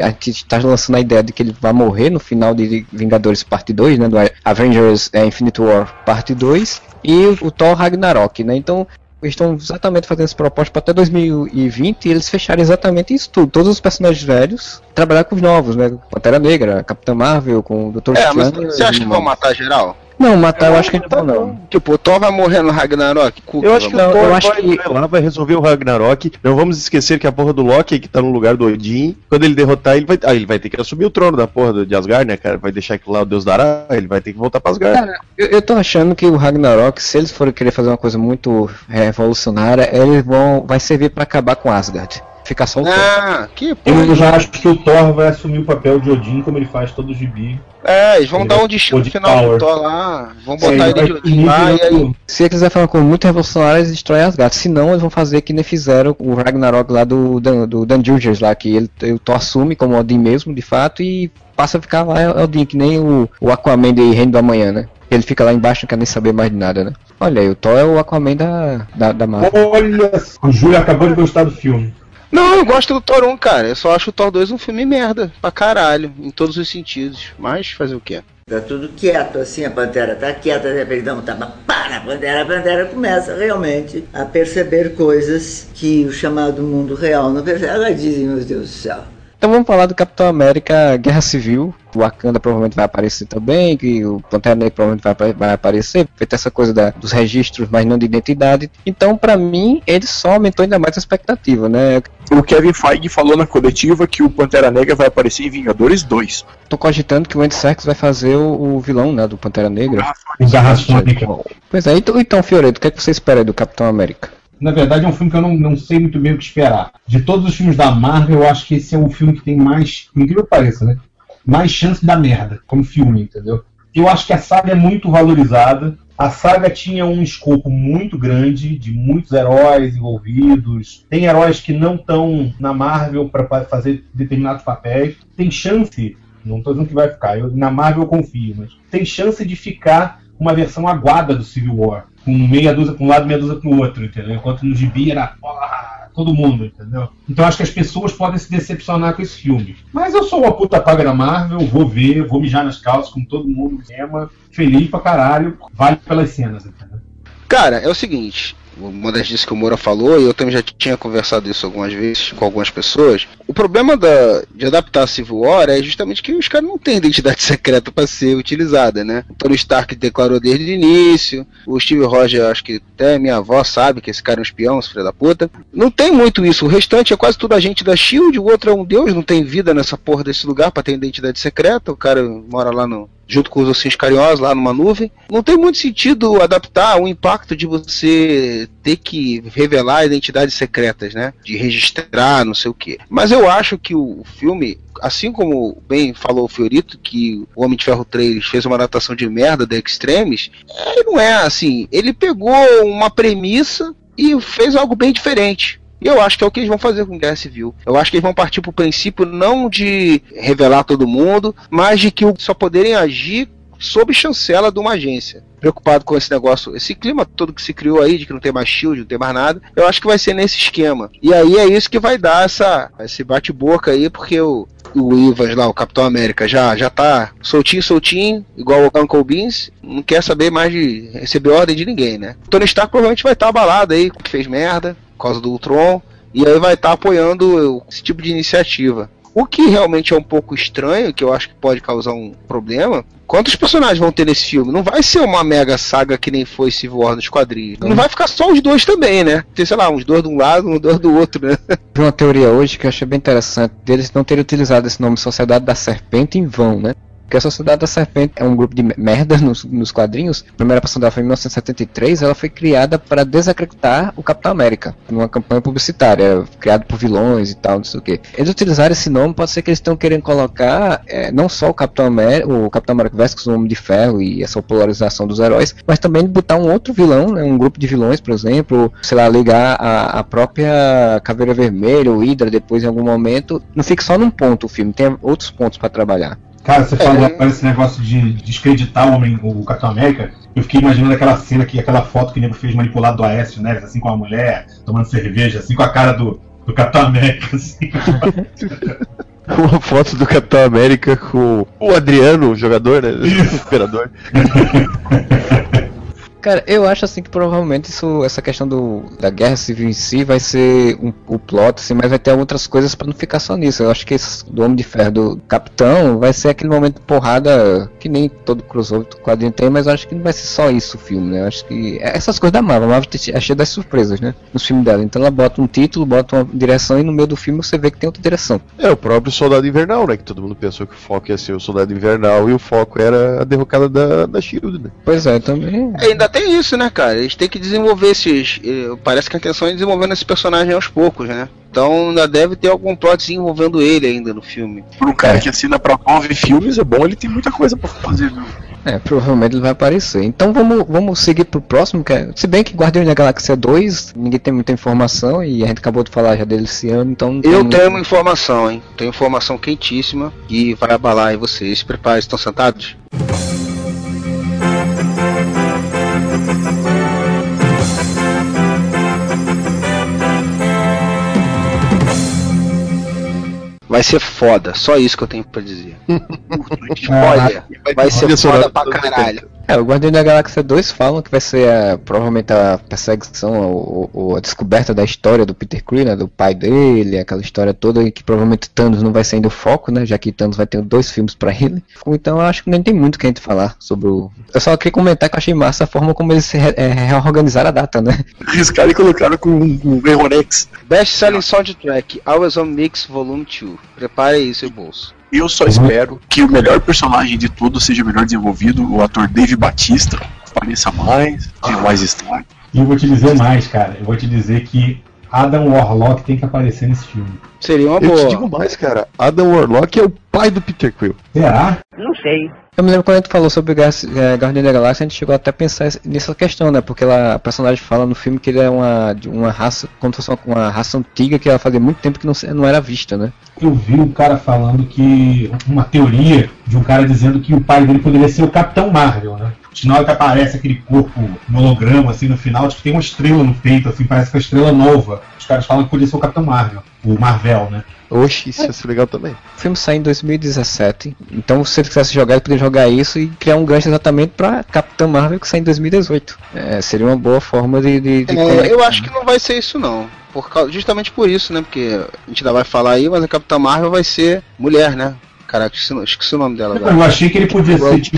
a gente tá lançando a ideia de que ele vai morrer no final de Vingadores Parte 2, né, do Avengers é, Infinite War Parte 2, e o, o Thor Ragnarok, né, então estão exatamente fazendo esse propósito para até 2020 e eles fecharam exatamente isso tudo. Todos os personagens velhos trabalhar com os novos, né? Pantera Negra, Capitã Marvel, com o Dr. É, mas Strange, você acha que vão matar geral? Não, matar eu acho que não, não. Tipo, o Thor vai morrer no Ragnarok? Cuca, Eu acho que vamos- o Thor eu acho vai, que- lá, vai resolver o Ragnarok. Não vamos esquecer que a porra do Loki, que tá no lugar do Odin, quando ele derrotar, ele vai, ah, ele vai ter que assumir o trono da porra do- de Asgard, né, cara? Vai deixar aquilo lá o Deus dará, ele vai ter que voltar pra Asgard. Cara, eu, eu tô achando que o Ragnarok, se eles forem querer fazer uma coisa muito revolucionária, eles vão. vai servir pra acabar com Asgard. Ficar só o Thor. Ah, que porra. Eu já acho que o Thor vai assumir o papel de Odin como ele faz todo o gibi. É, eles vão dar um destino Odin final Power. pro Thor lá. Vão Sim, botar ele vai de Odin lá e aí. Se eles quiserem fazer uma coisa muito revolucionária, eles destroem Asgard. Se não, eles vão fazer que nem fizeram o Ragnarok lá do Dan, do Dan lá, que ele, o Thor assume como Odin mesmo, de fato, e passa a ficar lá Odin, que nem o, o Aquaman de Reino do Amanhã, né? Ele fica lá embaixo, não quer nem saber mais de nada, né? Olha aí, o Thor é o Aquaman da, da, da Marvel. Olha, o Júlio acabou de gostar do filme. Não, eu gosto do Thor 1, cara. Eu só acho o Thor 2 um filme merda. Pra caralho. Em todos os sentidos. Mas fazer o quê? Tá tudo quieto, assim, a pantera tá quieta, de repente dá um tapa, pá, na pantera, a pantera começa realmente a perceber coisas que o chamado mundo real não percebe. Ela dizem, meu Deus do céu. Então vamos falar do Capitão América Guerra Civil. O Wakanda provavelmente vai aparecer também, que o Pantera Negra provavelmente vai, vai aparecer, feita essa coisa da- dos registros, mas não de identidade. Então, pra mim, ele só aumentou ainda mais a expectativa, né? O Kevin Feige falou na coletiva que o Pantera Negra vai aparecer em Vingadores 2. Tô cogitando que o Andy Serkis vai fazer o, o vilão, né, do Pantera Negra. O Garra Sônica. Pois é, então, então Fioreto, o que, é que você espera aí do Capitão América? Na verdade, é um filme que eu não, não sei muito bem o que esperar. De todos os filmes da Marvel, eu acho que esse é o filme que tem mais, incrível que pareça, né? Mais chance da merda, como filme, entendeu? Eu acho que a saga é muito valorizada. A saga tinha um escopo muito grande, de muitos heróis envolvidos. Tem heróis que não estão na Marvel para fazer determinados papéis. Tem chance, não estou dizendo que vai ficar, eu, na Marvel eu confio, mas tem chance de ficar uma versão aguada do Civil War. Com meia dúzia para um lado, meia dúzia para o outro, entendeu? Enquanto no gibi era porra, todo mundo, entendeu? Então acho que as pessoas podem se decepcionar com esse filme. Mas eu sou uma puta paga da Marvel, vou ver, vou mijar nas calças com todo mundo cinema, feliz pra caralho, vale pelas cenas, entendeu? Cara, é o seguinte, uma das disse que o Moura falou, e eu também já tinha conversado isso algumas vezes com algumas pessoas. O problema da, de adaptar a Civil War é justamente que os caras não têm identidade secreta para ser utilizada, né? O Tony Stark declarou desde o início, o Steve Rogers, acho que até minha avó sabe que esse cara é um espião, esse filho da puta. Não tem muito isso, o restante é quase tudo agente da Shield, o outro é um deus, não tem vida nessa porra desse lugar para ter identidade secreta, o cara mora lá no, junto com os ossinhos carinhosos lá numa nuvem. Não tem muito sentido adaptar o impacto de você ter que revelar identidades secretas, né? De registrar, não sei o que. Mas eu acho que o filme, assim como bem falou o Fiorito, que o Homem de Ferro 3 fez uma adaptação de merda da Extremes, ele não é assim. Ele pegou uma premissa e fez algo bem diferente. E eu acho que é o que eles vão fazer com Guerra Civil. Eu acho que eles vão partir pro princípio não de revelar todo mundo, mas de que só poderem agir sob chancela de uma agência. Preocupado com esse negócio, esse clima todo que se criou aí, de que não tem mais shield, não tem mais nada, eu acho que vai ser nesse esquema. E aí é isso que vai dar essa, esse bate-boca aí, porque o, o Ivas lá, o Capitão América, já, já tá soltinho, soltinho, igual o Uncle Beans, não quer saber mais de receber ordem de ninguém, né? O Tony Stark provavelmente vai estar tá abalado aí, que fez merda, causa do Ultron, e aí vai estar tá apoiando esse tipo de iniciativa. O que realmente é um pouco estranho, que eu acho que pode causar um problema, quantos personagens vão ter nesse filme? Não vai ser uma mega saga que nem foi Civil War nos quadrinhos. Não vai ficar só os dois também, né? Tem, sei lá, uns dois de um lado, uns dois do outro, né? Uma teoria hoje que eu achei bem interessante deles não terem utilizado esse nome Sociedade da Serpente em vão, né? Porque a Sociedade da Serpente é um grupo de merda nos, nos quadrinhos. A primeira dela foi em 1973. Ela foi criada para desacreditar o Capitão América, numa campanha publicitária, criado por vilões e tal, não sei o que. Eles utilizaram esse nome, pode ser que eles estão querendo colocar é, não só o Capitão América, o Capitão América versus o Homem de Ferro e essa polarização dos heróis, mas também botar um outro vilão, né, um grupo de vilões, por exemplo, sei lá, ligar a, a própria Caveira Vermelha, o Hydra, depois em algum momento. Não fique só num ponto o filme, tem outros pontos para trabalhar. Cara, você falou agora esse negócio de descreditar o, homem, o Capitão América. Eu fiquei imaginando aquela cena que aquela foto que o nego fez manipulado do Aécio Neves, assim com a mulher, tomando cerveja, assim com a cara do, do Capitão América, assim. Uma foto do Capitão América com o Adriano, o jogador, né? O. Cara, eu acho assim que provavelmente isso, essa questão do, da guerra civil em si vai ser um, o plot, assim, mas vai ter outras coisas para não ficar só nisso. Eu acho que esse do Homem de Ferro do Capitão vai ser aquele momento de porrada que nem todo crossover do quadrinho tem, mas eu acho que não vai ser só isso o filme, né? Eu acho que é essas coisas da Marvel, a Marvel é cheia das surpresas, né? Nos filmes dela. Então ela bota um título, bota uma direção e no meio do filme você vê que tem outra direção. É o próprio Soldado Invernal, né? Que todo mundo pensou que o foco ia ser o Soldado Invernal e o foco era a derrocada da, da Shield, né? Pois é, também. Ainda tem isso, né, cara? Eles têm que desenvolver esses. Eh, parece que a intenção é desenvolvendo esse personagem aos poucos, né? Então ainda deve ter algum plot envolvendo ele ainda no filme. Para um cara é. que assina pra nove filmes, é bom, ele tem muita coisa para fazer, viu? É, provavelmente ele vai aparecer. Então vamos, vamos seguir pro próximo, que é, se bem que Guardiões da Galáxia 2, ninguém tem muita informação e a gente acabou de falar já dele esse ano, então... Eu tenho uma informação, hein? Tenho informação quentíssima e vai abalar aí vocês. Preparem, estão sentados? Vai ser foda, só isso que eu tenho pra dizer. Spoiler, vai ser foda pra caralho. É, o Guardião da Galáxia 2 falam que vai ser a, provavelmente a perseguição ou, ou, a descoberta da história do Peter Quill, né, do pai dele, aquela história toda que provavelmente Thanos não vai ser ainda o foco, né, já que Thanos vai ter dois filmes para ele. Então eu acho que nem tem muito que a gente falar sobre o... Eu só queria comentar que eu achei massa a forma como eles re é, reorganizaram a data, né. Riscaram e colocaram com um Erronex. Best Selling Soundtrack, Always On Mix Volume 2. Prepare aí seu bolso. Eu só espero que o melhor personagem de todos seja melhor desenvolvido, o ator Dave Batista apareça mais, tenha mais destaque. E eu vou te dizer mais, cara. Eu vou te dizer que Adam Warlock tem que aparecer nesse filme. Seria uma boa. Eu te digo mais, cara. Adam Warlock é o pai do Peter Quill. Será? Não sei. Eu me lembro quando a gente falou sobre é, da Galáxia, a gente chegou até a pensar nessa questão, né? Porque ela, a personagem fala no filme que ele é uma, de uma raça, como se fosse uma, raça antiga que ela fazia muito tempo que não, não era vista, né? Eu vi um cara falando que. Uma teoria de um cara dizendo que o pai dele poderia ser o Capitão Marvel, né? Na hora que aparece aquele corpo no holograma, assim, no final, tipo, tem uma estrela no peito, assim, parece que é uma estrela nova. Os caras falam que poderia ser o Capitão Marvel, o Marvel, né? Oxe, isso ia ser legal também. O filme sai em 2017, então se ele quisesse jogar, ele poderia jogar isso e criar um gancho exatamente pra Capitã Marvel que sai em 2018. É, seria uma boa forma de. de, de É, eu acho que não vai ser isso não. Por causa, justamente por isso, né? Porque a gente ainda vai falar aí, mas a Capitã Marvel vai ser mulher, né? Caraca, esqueci, o- nome dela agora. Eu achei que ele podia ser tipo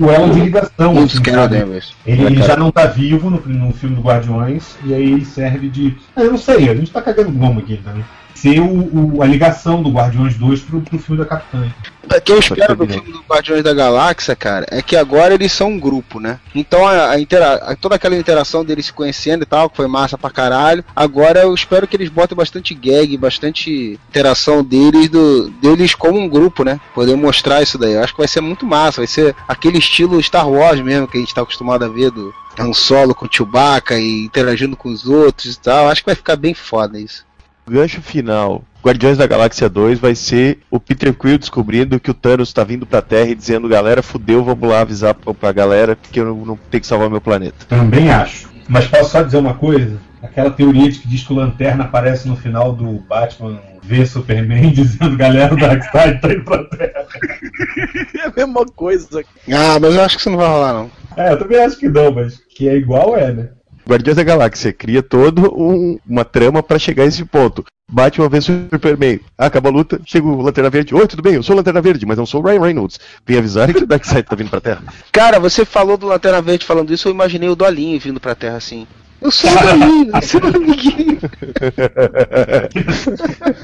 o elo de ligação. Assim, Carol? Danvers. Ele, É, ele já não tá vivo no, no filme do Guardiões, e aí ele serve de. Ah, eu não sei, a gente tá cagando goma aqui também. Ser o, o- a ligação do Guardiões 2 pro, pro filme da Capitã. O que eu espero do filme do Guardiões da Galáxia, cara, é que agora eles são um grupo, né? Então a, a intera a- toda aquela interação deles se conhecendo e tal, que foi massa pra caralho. Agora eu espero que eles botem bastante gag, bastante interação deles, do, deles como um grupo, né? Poder mostrar isso daí. Eu acho que vai ser muito massa, vai ser aquele estilo Star Wars mesmo que a gente tá acostumado a ver do Han Solo com o Chewbacca e interagindo com os outros e tal. Acho que vai ficar bem foda isso. O gancho final, Guardiões da Galáxia 2, vai ser o Peter Quill descobrindo que o Thanos tá vindo pra Terra e dizendo, galera, fudeu, vamos lá avisar pra, pra galera que eu não, não tenho que salvar meu planeta. Também acho. Mas posso só dizer uma coisa? Aquela teoria de que diz que o Lanterna aparece no final do Batman v Superman dizendo galera o Darkseid tá indo pra Terra. É a mesma coisa. Ah, mas eu acho que isso não vai rolar, não. É, eu também acho que não, mas que é igual é, né? Guardiões da Galáxia cria todo um- uma trama pra chegar a esse ponto. Batman vê Superman, acaba a luta, chega o Lanterna Verde. Oi, tudo bem? Eu sou o Lanterna Verde, mas não sou o Ryan Reynolds. Vem avisar que o Darkseid tá vindo pra Terra. Cara, você falou do Lanterna Verde falando isso, eu imaginei o Dolinho vindo pra Terra assim. Eu sou o Dolinho, eu sou o amiguinho.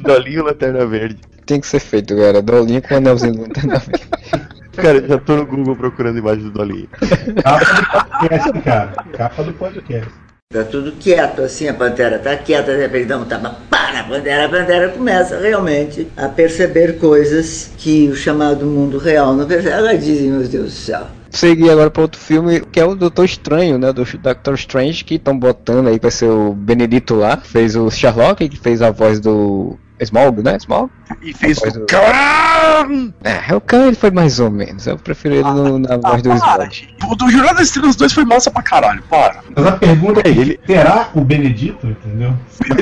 Dolinho Lanterna Verde. Tem que ser feito, galera. Dolinho com o anelzinho do Lanterna Verde. Cara, já tô no Google procurando imagem do Dolinho. Capa do podcast, cara. Capa do podcast. Tá tudo quieto, assim, a pantera tá quieta, de repente dá um tapa, pá, na pantera, a pantera começa realmente a perceber coisas que o chamado mundo real não percebe. Ela dizem, meu Deus do céu. Seguir agora para outro filme que é o Doutor Estranho, né? Do Doctor Strange, que estão botando aí, vai ser o Benedito lá, fez o Sherlock, que fez a voz do Smog, né? Smog? E fez o do- Khan! É, o Khan ele foi mais ou menos. Eu prefiro ele no- na voz do gente. O do Jornada das Estrelas 2 foi massa pra caralho, para. Mas a pergunta é: ele... será o Benedito, entendeu?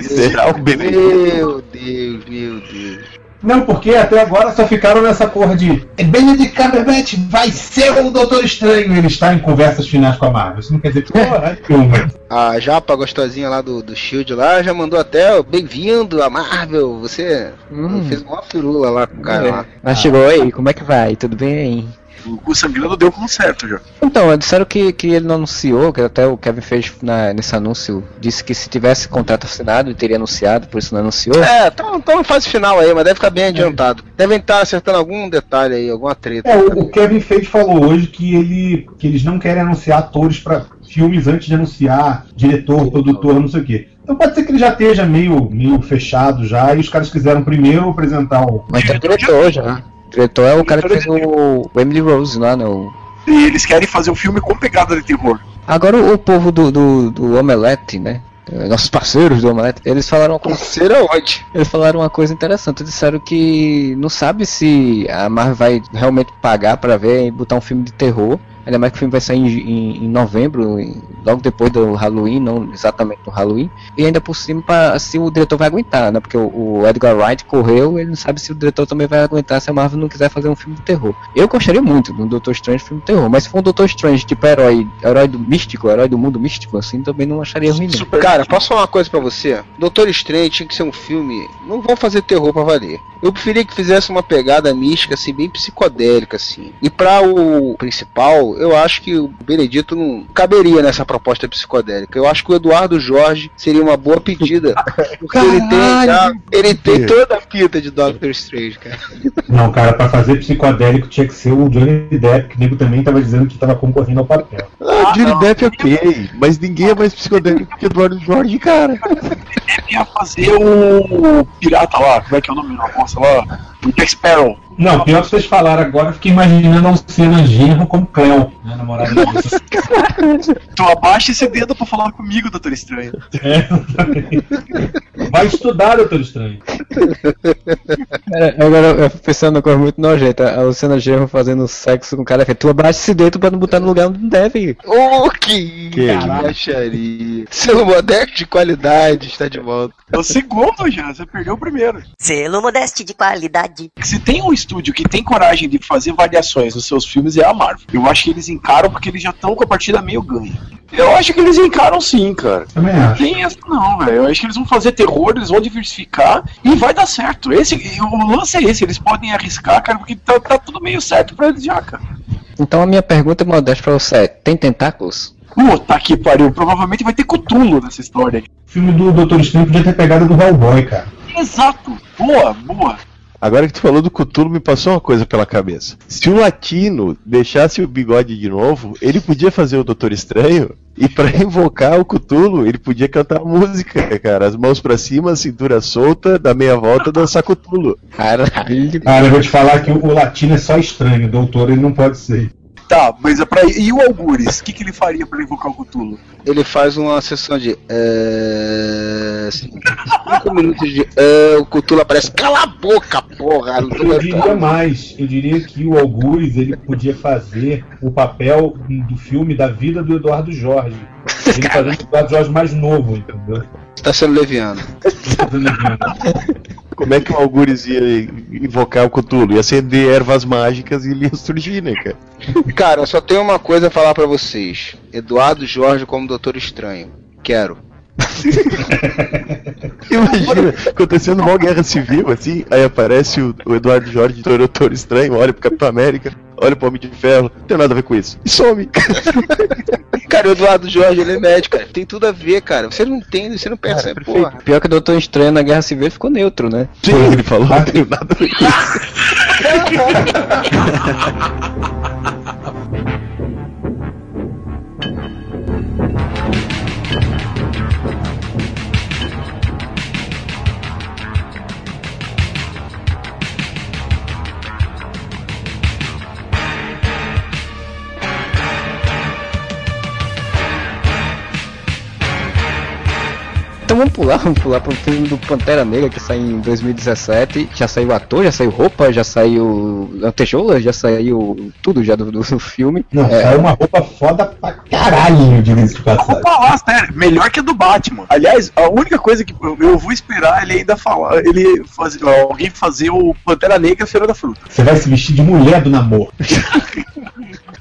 Será o Benedito? Meu Deus, meu Deus. Não, porque até agora só ficaram nessa porra de "É Benedict Cumberbatch vai ser o Doutor Estranho. Ele está em conversas finais com a Marvel. Isso não quer dizer que porra nenhuma. A japa gostosinha lá do, do Shield lá já mandou até ó, bem-vindo a Marvel. Você Hum. fez uma firula lá com o cara lá. Mas chegou aí, como é que vai? Tudo bem? O sangrando deu como certo já. Então, disseram que, que ele não anunciou, que até o Kevin fez na, nesse anúncio, disse que se tivesse contrato assinado ele teria anunciado, por isso não anunciou. É, estão na fase final aí, mas deve ficar bem adiantado. Devem estar acertando algum detalhe aí, alguma treta. É, o, o Kevin Feige falou hoje que, ele, que eles não querem anunciar atores para filmes antes de anunciar diretor, produtor, não sei o quê. Então pode ser que ele já esteja meio, meio fechado já e os caras quiseram primeiro apresentar o. Mas tem diretor já. Diretor é o cara que fez o, o Emily Rose lá, né? o- E eles querem fazer um filme com pegada de terror. Agora o, o povo do, do, do Omelete, né? eh, Nossos parceiros do Omelete, eles falaram uma coisa. É. Eles falaram uma coisa interessante, disseram que não sabe se a Marvel vai realmente pagar pra ver e botar um filme de terror. Ainda mais que o filme vai sair em, em- em novembro, em- logo depois do Halloween, não exatamente no Halloween. E ainda por cima, pra, se o diretor vai aguentar, né? Porque o, o Edgar Wright correu, ele não sabe se o diretor também vai aguentar se a Marvel não quiser fazer um filme de terror. Eu gostaria muito de um Doutor Strange filme de terror, mas se for um Doutor Strange tipo herói, herói do místico, herói do mundo místico, assim, também não acharia ruim. não. Cara, posso falar uma coisa pra você? Doutor Estranho tinha que ser um filme. Não vão fazer terror pra valer. Eu preferia que fizesse uma pegada mística, assim, bem psicodélica, assim. E pra o principal, eu acho que o Benedito não caberia nessa proposta psicodélica. Eu acho que o Eduardo Jorge seria uma boa pedida. Porque ele tem, já- ele tem toda a pinta de Doctor Strange, cara. Não, cara, pra fazer psicodélico tinha que ser o Johnny Depp, que o nego também tava dizendo que tava concorrendo ao papel. Ah, Johnny Depp ok, mas ninguém é mais psicodélico que Eduardo Jorge, cara. Ele ia fazer o pirata lá, como é que é o nome da moça lá? O Jack Sparrow. Não, pior que vocês falaram agora, eu fiquei imaginando a Luciana Genro como Cleo, né, namorada da. Tu abaixa esse dedo pra falar comigo, Doutor Estranho. É, Vai estudar, Doutor Estranho. Cara, Agora eu fico pensando numa coisa muito nojenta. A Luciana Gerro fazendo sexo com o cara. Tu abaixa esse dedo pra não botar no lugar onde não deve. Ô, que baixaria. Selo modesto de qualidade está de volta. É o segundo já, você perdeu o primeiro. Selo modesto de qualidade. Se tem um estúdio que tem coragem de fazer variações nos seus filmes é a Marvel. Eu acho que eles encaram porque eles já estão com a partida meio ganha. Eu acho que eles encaram sim, cara. Também Não acho. tem essa não, velho. Eu acho que eles vão fazer terror, eles vão diversificar e vai dar certo. Esse, o lance é esse, eles podem arriscar, cara, porque tá, tá tudo meio certo pra eles já, cara. Então a minha pergunta modesta pra você é: tem tentáculos? Puta que pariu, provavelmente vai ter Cutulo nessa história. O filme do Doutor Estranho podia ter pegado do Hellboy, cara. Exato. Boa, boa. Agora que tu falou do Cthulhu, me passou uma coisa pela cabeça. Se o latino deixasse o bigode de novo, ele podia fazer o Doutor Estranho e pra invocar o Cthulhu, ele podia cantar a música, cara. As mãos pra cima, cintura solta, da meia volta, dançar Cthulhu. Caralho. Cara, eu vou te falar que o latino é só estranho, o doutor ele não pode ser. Tá, mas é pra... e o Algures? O que, que ele faria pra invocar o Cutulo? Ele faz uma sessão de. É, cinco minutos de. É, o Cthulhu aparece. Cala a boca, porra! Eu diria mais, eu diria que o Algures ele podia fazer o papel do filme da vida do Eduardo Jorge. Ele fazendo o Eduardo Jorge mais novo, entendeu? Você tá sendo leviano. Como é que o Algures ia invocar o Cthulhu? Ia acender ervas mágicas e ele ia surgir, né, cara? Cara, eu só tenho uma coisa a falar pra vocês. Eduardo Jorge como Doutor Estranho. Quero. Imagina, acontecendo uma guerra civil, assim, aí aparece o, o Eduardo Jorge de Doutor Estranho, olha pro Capitão América, olha pro Homem de Ferro, não tem nada a ver com isso. E some. Cara, o Eduardo Jorge, ele é médico, cara. Tem tudo a ver, cara. Você não entende, você não percebe, porra. Pior que o Doutor Estranho na Guerra Civil ficou neutro, né? Sim, ele falou, não tem nada a ver com isso. Então vamos pular, vamos pular pro filme do Pantera Negra que saiu em 2017. Já saiu ator, já saiu roupa, já saiu lantejoula, já saiu tudo já do, do filme. Não, É, saiu uma roupa foda pra caralho, diga-se de passagem. Opa lá, sério, melhor que a do Batman. Aliás, a única coisa que eu, eu vou esperar ele ainda falar, ele fazer, alguém fazer o Pantera Negra Feira da Fruta. Você vai se vestir de mulher do namoro.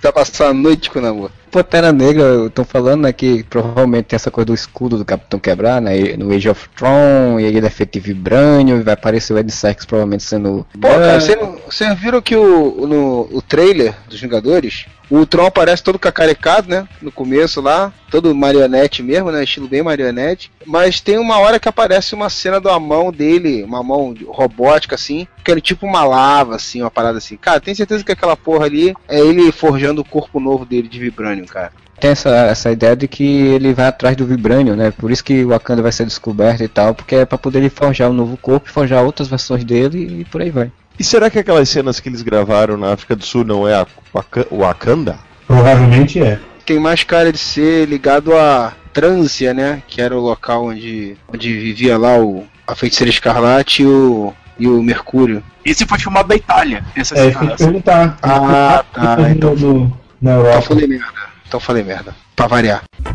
Tá passando a noite com o namoro. Pantera Negra, estão falando né, que provavelmente tem essa coisa do escudo do Capitão quebrar, né? No Age of Tron, e ele é feito de vibrânio, e vai aparecer o Ed Serkis provavelmente sendo. Pô, cara, vocês viram que o, no o trailer dos Vingadores, o Tron aparece todo cacarecado, né? No começo lá, todo marionete mesmo, né? Estilo bem marionete. Mas tem uma hora que aparece uma cena da mão dele, uma mão robótica assim, que era tipo uma lava, assim, uma parada assim. Cara, tem certeza que aquela porra ali é ele forjando o corpo novo dele de vibrânio, cara. Tem essa, essa ideia de que ele vai atrás do vibrânio, né? Por isso que o Wakanda vai ser descoberto e tal, porque é pra poder ele forjar um novo corpo, forjar outras versões dele e por aí vai. E será que aquelas cenas que eles gravaram na África do Sul não é a Waka- Wakanda? Provavelmente é. Tem mais cara de ser ligado a Trância, né? Que era o local onde, onde vivia lá o, a feiticeira escarlate e o, e o Mercúrio. Esse foi filmado da Itália. Essa É, cena. perguntar. Ah, tá, então- no- na Europa. falei merda. Então falei merda. Pra variar. Eu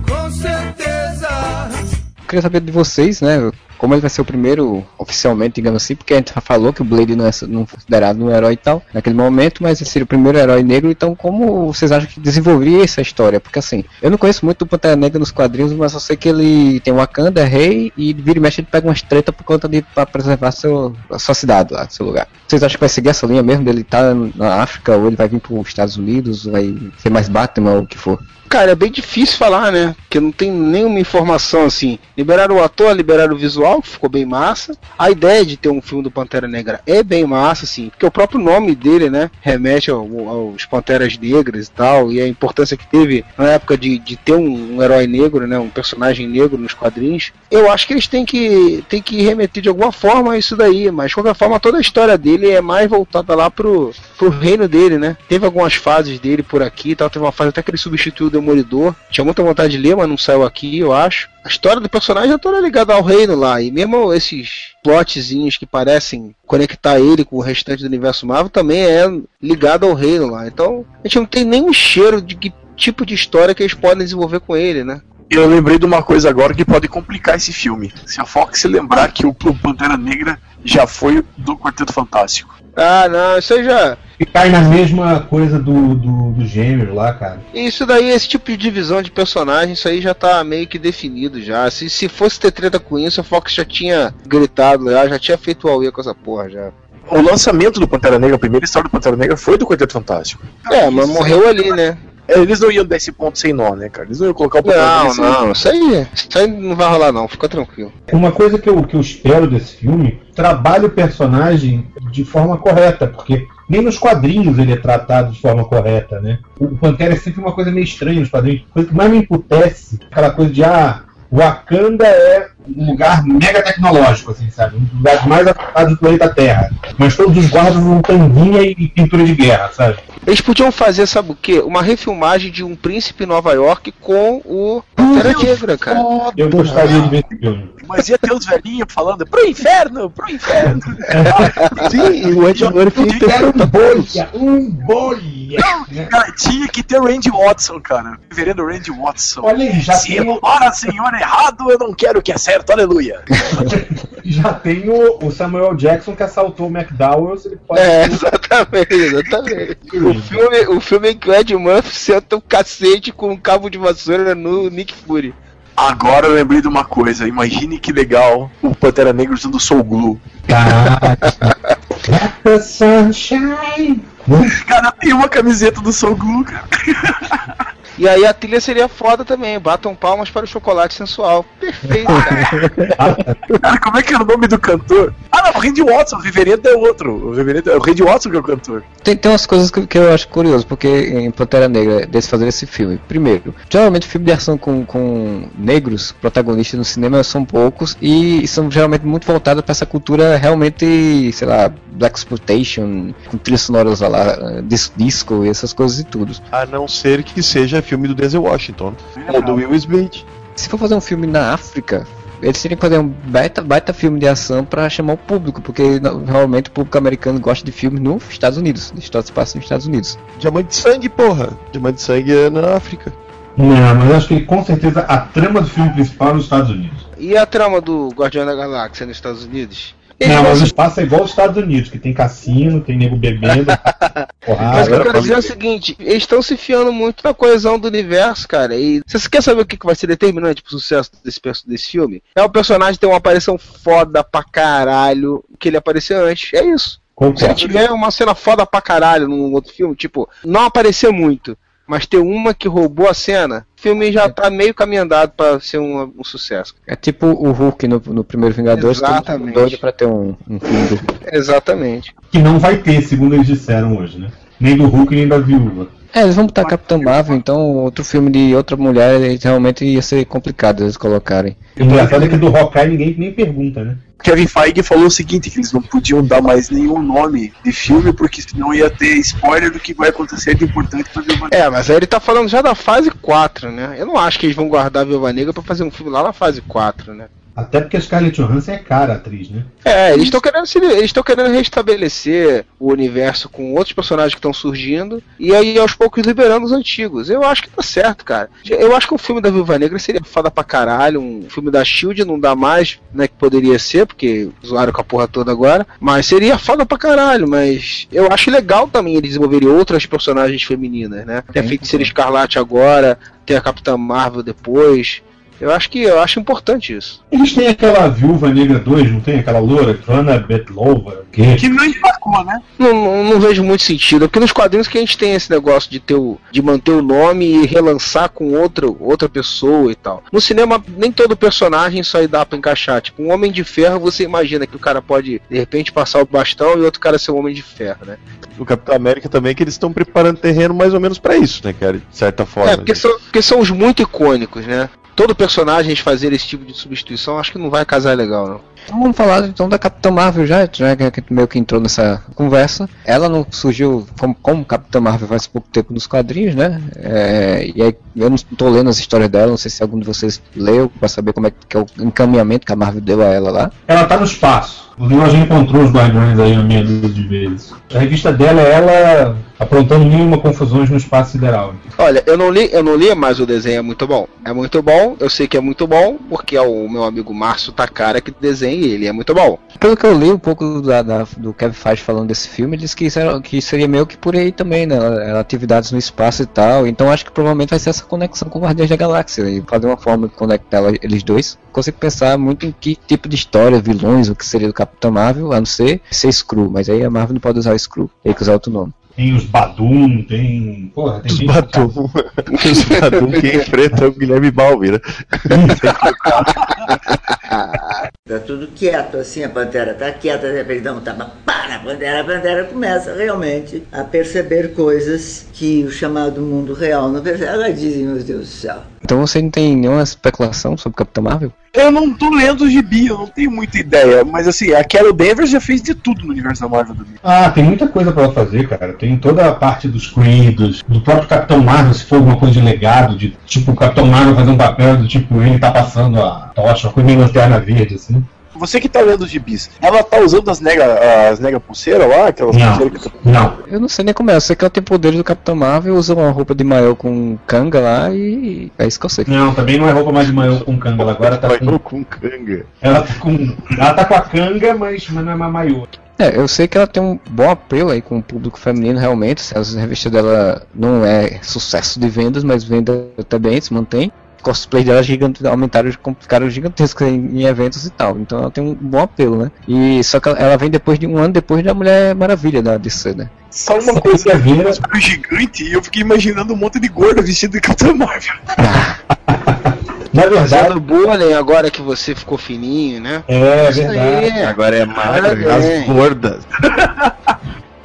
queria saber de vocês, né? Como ele vai ser o primeiro, oficialmente, digamos assim, porque a gente já falou que o Blade não é não considerado um herói e tal, naquele momento, mas ele seria o primeiro herói negro, então como vocês acham que desenvolveria essa história? Porque assim, eu não conheço muito o Pantera Negra nos quadrinhos, mas eu sei que ele tem Wakanda, é rei, e vira e mexe ele pega umas treta por conta de pra preservar seu, a sua cidade lá, seu lugar. Vocês acham que vai seguir essa linha mesmo dele estar na África, ou ele vai vir para os Estados Unidos, vai ser mais Batman ou o que for? Cara, é bem difícil falar, né? Porque não tem nenhuma informação assim. Liberaram o ator, liberaram o visual, ficou bem massa. A ideia de ter um filme do Pantera Negra é bem massa, assim, porque o próprio nome dele, né, remete ao, aos Panteras Negras e tal, e a importância que teve na época de, de ter um, um herói negro, né, um personagem negro nos quadrinhos. Eu acho que eles têm que, têm que remeter de alguma forma a isso daí, mas de qualquer forma toda a história dele é mais voltada lá pro, pro reino dele, né? Teve algumas fases dele por aqui tal, teve uma fase até que ele substituiu Demolidor. Tinha muita vontade de ler, mas não saiu aqui, eu acho. A história do personagem é toda ligada ao reino lá, e mesmo esses plotzinhos que parecem conectar ele com o restante do universo Marvel também é ligado ao reino lá. Então, a gente não tem nem um cheiro de que tipo de história que eles podem desenvolver com ele, né? Eu lembrei de uma coisa agora que pode complicar esse filme. Se a Fox lembrar que o Pantera Negra já foi do Quarteto Fantástico. Ah, não, isso aí já. E cai na mesma coisa do, do, do gêmeo lá, cara. Isso daí, esse tipo de divisão de personagem, isso aí já tá meio que definido já. Se, se fosse ter treta com isso, a Fox já tinha gritado já, já tinha feito o Aue com essa porra já. O lançamento do Pantera Negra, a primeira história do Pantera Negra foi do Quarteto Fantástico. É, mas morreu ali, né? Eles não iam dar esse ponto sem nó, né, cara? Eles não iam colocar o Pantera Não, Negra sem não, isso aí, isso aí não vai rolar não, fica tranquilo. Uma coisa que eu, que eu espero desse filme, trabalhe o personagem de forma correta, porque nem nos quadrinhos ele é tratado de forma correta, né? O Pantera é sempre uma coisa meio estranha nos quadrinhos. Coisa que mais me emputece, aquela coisa de, ah, Wakanda é um lugar mega tecnológico, assim, sabe? Um dos lugares mais avançados do planeta Terra. Mas todos os guardas usam tanguinha e pintura de guerra, sabe? Eles podiam fazer, sabe o quê? Uma refilmagem de um príncipe em Nova York com o Pantera Negra, cara. Eu gostaria de ver esse filme. Mas ia ter os velhinhos falando pro inferno, pro inferno. Sim, e o Ed Murphy um bolha, um bolha. Cara, tinha que ter o Randy Watson, cara. Reverendo Randy Watson. Olha aí, já Se tem o- embora senhor errado, eu não quero o que é certo, aleluia. Já tem o, o Samuel Jackson que assaltou o McDowell, ele pode. É, exatamente, exatamente. O filme, o filme em que o Ed Murphy senta um cacete com um cabo de vassoura no Nick Fury. Agora eu lembrei de uma coisa. Imagine que legal o Pantera Negra usando Soul Glue. Caraca. The sunshine. Cara, tem uma camiseta do Soul Glue, cara. E aí a trilha seria foda também. Batam palmas para o chocolate sensual. Perfeito, cara. Cara, como é que era o nome do cantor? Ah, não, o Randy Watson, o reverendo é outro. O reverendo é o Randy Watson que é o cantor. Tem, tem umas coisas que, que eu acho curioso, porque em Pantera Negra, desse fazer esse filme. Primeiro, geralmente filme de ação com, com negros protagonistas no cinema são poucos e são geralmente muito voltados para essa cultura realmente, sei lá, Black Exploitation, com trilhas sonoras lá, dis- disco e essas coisas e tudo. A não ser que seja filme do Denzel Washington. Ou do Will Smith. Se for fazer um filme na África, eles teriam que fazer um baita, baita filme de ação para chamar o público, porque realmente o público americano gosta de filmes nos Estados Unidos, de histórias passam nos Estados Unidos. Diamante de sangue, porra. Diamante de sangue é na África. Não, mas acho que com certeza a trama do filme principal é nos Estados Unidos. E a trama do Guardião da Galáxia nos Estados Unidos? Não, mas o espaço é igual aos Estados Unidos, que tem cassino, tem nego bebendo, Mas porrada. o que eu quero dizer é o seguinte, eles estão se fiando muito na coesão do universo, cara. E se você quer saber o que vai ser determinante pro sucesso desse, desse filme? É o personagem ter uma aparição foda pra caralho que ele apareceu antes. É isso. Se ele Concordo. tiver uma cena foda pra caralho num outro filme, tipo, não aparecer muito, mas ter uma que roubou a cena, o filme já tá meio caminhado pra ser um, um sucesso. É tipo o Hulk no, no primeiro Vingadores, Exatamente. doido pra ter um, um filme do Exatamente. Que não vai ter, segundo eles disseram hoje, né? Nem do Hulk, nem da Viúva. É, eles vão botar Capitão Marvel, então outro filme de outra mulher realmente ia ser complicado eles colocarem. O engraçado é que do Hawkeye ninguém nem pergunta, né? Kevin Feige falou o seguinte, que eles não podiam dar mais nenhum nome de filme, porque senão ia ter spoiler do que vai acontecer de importante pra Viúva Negra. É, mas aí ele tá falando já da fase 4, né? Eu não acho que eles vão guardar a Viúva Negra pra fazer um filme lá na fase 4, né? Até porque a Scarlett Johansson é cara a atriz, né? É, eles estão querendo se- eles estão querendo restabelecer o universo com outros personagens que estão surgindo e aí aos poucos liberando os antigos. Eu acho que tá certo, cara. Eu acho que um filme da Viúva Negra seria foda pra caralho, um filme da Shield não dá mais, né, que poderia ser, porque zoaram com a porra toda agora, mas seria foda pra caralho, mas eu acho legal também eles desenvolverem outras personagens femininas, né? Tem a Feiticeira Escarlate agora, tem a Capitã Marvel depois. Eu acho que eu acho importante isso. Eles têm aquela Viúva Negra 2, não tem? Aquela loura, Vanna Betlova. Que... Que não emplacou, né? Não, não, não vejo muito sentido, porque nos quadrinhos que a gente tem esse negócio de ter o, de manter o nome e relançar com outra, outra pessoa e tal. No cinema, nem todo personagem só dá pra encaixar. Tipo, um Homem de Ferro, você imagina que o cara pode, de repente, passar o bastão e outro cara ser um Homem de Ferro, né? O Capitão América também, que eles estão preparando terreno mais ou menos pra isso, né, cara? De certa forma. É, porque são, porque são os muito icônicos, né? Todo personagem fazer esse tipo de substituição, acho que não vai casar legal, não. Então vamos falar então da Capitã Marvel já, já que meio que entrou nessa conversa. Ela não surgiu como, como Capitã Marvel faz pouco tempo nos quadrinhos, né? É, e aí eu não tô lendo as histórias dela, não sei se algum de vocês leu para saber como é que é o encaminhamento que a Marvel deu a ela lá. Ela tá no espaço. A gente encontrou os Guardiões aí uma meia dúzia de vezes. A revista dela é ela aprontando mil e uma confusões no espaço sideral. Olha, eu não li, eu não li, mas o desenho é muito bom. É muito bom, eu sei que é muito bom, porque é o meu amigo Márcio Takara que desenha e ele é muito bom. Pelo que eu li um pouco da, da- do Kevin Feige falando desse filme, ele disse que, era- que seria meio que por aí também, né? Atividades no espaço e tal. Então acho que provavelmente vai ser essa conexão com Guardiões da Galáxia. E fazer uma forma de conectar eles dois. Consigo pensar muito em que tipo de história, vilões, o que seria do Capitão Marvel, a não ser ser Screw. Mas aí a Marvel não pode usar o Screw, tem que usar outro nome. Tem os Badum, tem. Porra, tem Os gente- Badum. Os Badum que enfrentam o Guilherme Balbi, né? Tá tudo quieto, assim, a pantera tá quieta, de repente dá um tapa, pá, na pantera, a pantera começa realmente a perceber coisas que o chamado mundo real não percebe. Ela diz, meu Deus do céu. Então você não tem nenhuma especulação sobre Capitão Marvel? Eu não tô lendo o gibi, eu não tenho muita ideia, mas assim, a Carol Danvers já fez de tudo no universo da Marvel também. Ah, tem muita coisa pra ela fazer, cara. Tem toda a parte dos credos, do próprio Capitão Marvel, se for alguma coisa de legado, de tipo o Capitão Marvel fazer um papel do tipo ele tá passando a tocha, uma coisa meio lanterna verde, assim. Você que tá lendo os gibis, ela tá usando as nega, as nega pulseira lá, aquelas Não. pulseiras que Não. Eu não sei nem como é, eu sei que ela tem poderes do Capitão Marvel, usa uma roupa de maiô com canga lá e é isso que eu sei. Não, também não é roupa mais de maiô com canga, ela agora tá com. com canga. Ela tá com. Ela tá com a canga, mas, mas não é mais maiô. É, eu sei que ela tem um bom apelo aí com o público feminino realmente. As revistas dela não é sucesso de vendas, mas venda também se mantém. Cosplay dela gigante, aumentaram, ficaram gigantescos em, em eventos e tal. Então ela tem um bom apelo, né? E só que ela, ela vem depois de um ano depois da Mulher Maravilha da DC, né? Só uma coisa, um gigante, e eu fiquei imaginando um monte de gorda vestido de Capitão Marvel. Na verdade. Fazendo bullying agora que você ficou fininho, né? É Isso verdade. aí. Agora é magro, Parabéns. as gordas.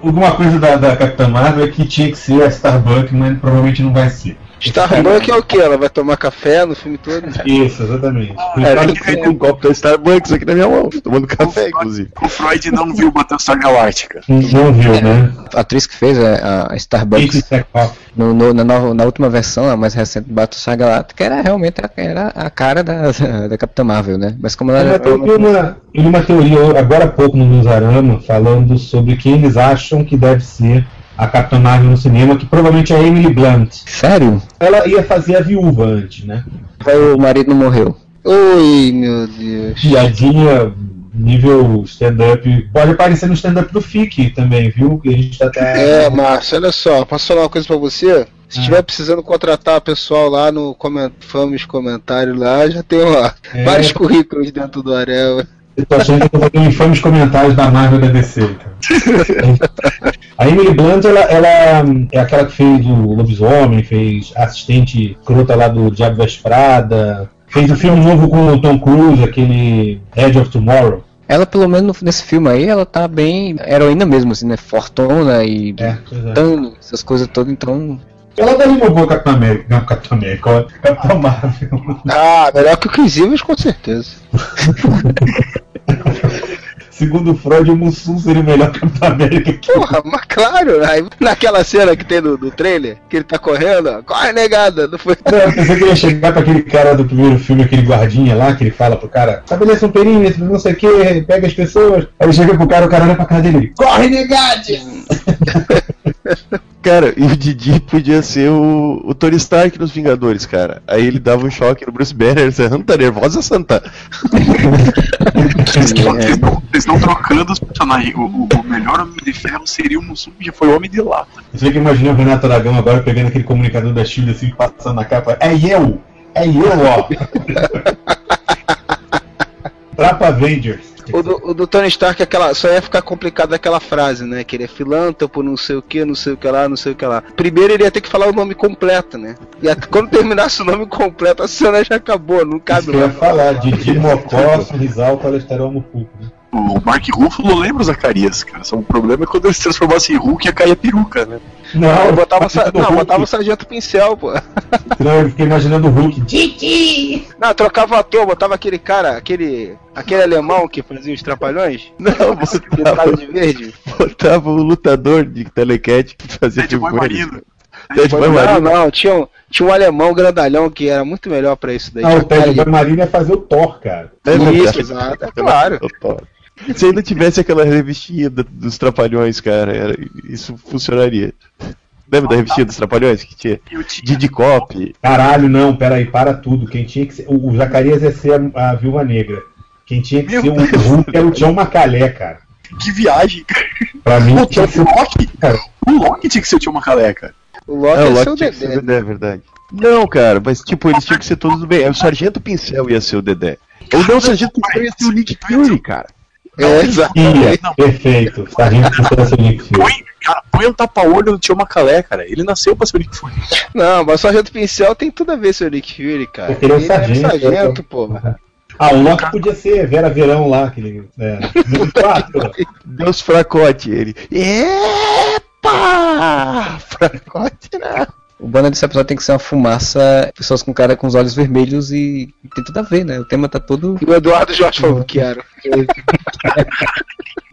Alguma coisa da, da Capitã Marvel é que tinha que ser a Starbucks, mas provavelmente não vai ser. Starbucks é o que? Ela vai tomar café no filme todo? Isso, exatamente. É, tem um copo da Starbucks aqui na minha mão, tomando café, inclusive. O Freud não viu Battlestar Galáctica. Não viu, né? A atriz que fez a, a Starbucks no, no- na, nova- na última versão, a mais recente do Battlestar Galactica, era realmente a, era a cara da, da Capitã Marvel, né? Mas como ela Eu, era. eu vi uma, uma teoria agora há pouco no Newsarama falando sobre quem eles acham que deve ser a Capitã Marvel no cinema, que provavelmente é a Emily Blunt. Sério? Ela ia fazer a viúva antes, né? O marido não morreu. Oi, meu Deus. Piadinha nível stand-up. Pode aparecer no stand-up do FIC também, viu? Que a gente tá até. É, Márcio, olha só, posso falar uma coisa pra você? Se estiver precisando contratar pessoal lá no coment... Famos comentário lá, já tem lá É. vários currículos dentro do Arel. Eu tô achando que eu vou fazer infames comentários da Marvel da DC, cara. A Emily Blunt, ela, ela é aquela que fez o Lobisomem, fez a assistente crota lá do Diabo Veste Prada, fez o filme novo com o Tom Cruise, aquele Edge of Tomorrow. Ela, pelo menos nesse filme aí, ela tá bem heroína mesmo, assim, né? Fortona e é. Tano, essas coisas todas, então. Ela daria uma boa Capitão América. Não, Capitão América, ó, Capitão Marvel. Ah, melhor que o Chris Evans, com certeza. Segundo Freud, o Mussum seria o melhor Capitão América que Porra, mas claro, aí, naquela cena que tem do, do trailer, que ele tá correndo, ó, corre negada, não foi? Não, eu pensei que ia chegar pra aquele cara do primeiro filme, aquele guardinha lá, que ele fala pro cara, estabeleça um perímetro, não sei o que, pega as pessoas. Aí ele chega pro cara, o cara olha pra cara dele, ele, corre negade! Cara, e o Didi podia ser o, o Tony Stark nos Vingadores, cara. Aí ele dava um choque no Bruce Banner, você tá nervosa, Santa? Eles estão trocando os personagens. O, o- o melhor Homem de Ferro seria o Mussum, que já foi o Homem de Lata. Sei que imaginei o Renato Aragão agora pegando aquele comunicador da Chile assim, passando na capa, é eu! É eu, ó. Trapa Avengers. O do, o do Tony Stark aquela, só ia ficar complicado aquela frase, né? Que ele é filântropo, não sei o que, não sei o que lá, não sei o que lá. Primeiro ele ia ter que falar o nome completo, né? E até quando terminasse o nome completo, a cena já acabou, não cabe Isso que eu ia mais. falar, Didi Mocó, Sorrisal, Colesterol Mufuco. Né? O Mark Ruffalo lembra o Zacarias, cara. Só o problema é quando ele se transformasse em Hulk ia cair a peruca, né? Não, eu botava, sa- do não, Hulk. botava o Sargento Pincel, pô. Não, eu fiquei imaginando o Hulk. Didi! Não, trocava o ator, botava aquele cara, aquele. aquele alemão que fazia os trapalhões. Não, Pintado de verde. Botava o lutador de telecat que fazia tipo. Ted Boy Não, Marino. não, tinha um, tinha um alemão grandalhão que era muito melhor pra isso daí. Não, o Tinha um Ted Marino ia fazer o Thor, cara. É Isso, exato, é claro. Se ainda tivesse aquela revistinha do- dos Trapalhões, cara, era- isso funcionaria. Lembra da revistinha dos Trapalhões que tinha? Didi Cop. Caralho, não, peraí, para tudo. Quem tinha que ser. O o Zacarias ia ser a, a Viúva Negra. Quem tinha que ser o Hulk era o John Macalé, cara. Que viagem, cara. Pra mim, O tinha que ser Tom Loki, cara. O Loki tinha que ser o Tio Macalé, cara. O Loki É, o Loki o tinha que ser Dedé. o Dedé, é verdade. Não, cara, mas tipo, eles tinham que ser todos do bem. O Sargento Pincel ia ser o Dedé. Ou não, o Sargento Pincel ia ser o Nick Fury, cara. É, exato. Ia, perfeito. Sargento Pincel ser o Nick Fury. Põe, cara, põe um tapa-olho no Tio Macalé, cara. Ele nasceu pra ser o Nick Fury. Não, mas o Sargento Pincel tem tudo a ver com o Nick Fury, cara. Ele é o Ele sargento, sargento né? pô. Ah, o Loki podia ser Vera Verão lá, aquele. É, quatro. Deus fracote ele. Epa! Fracote não. O banner desse episódio tem que ser uma fumaça, pessoas com cara com os olhos vermelhos e, e tem tudo a ver, né? O tema tá todo. E o Eduardo Jorge falou que era.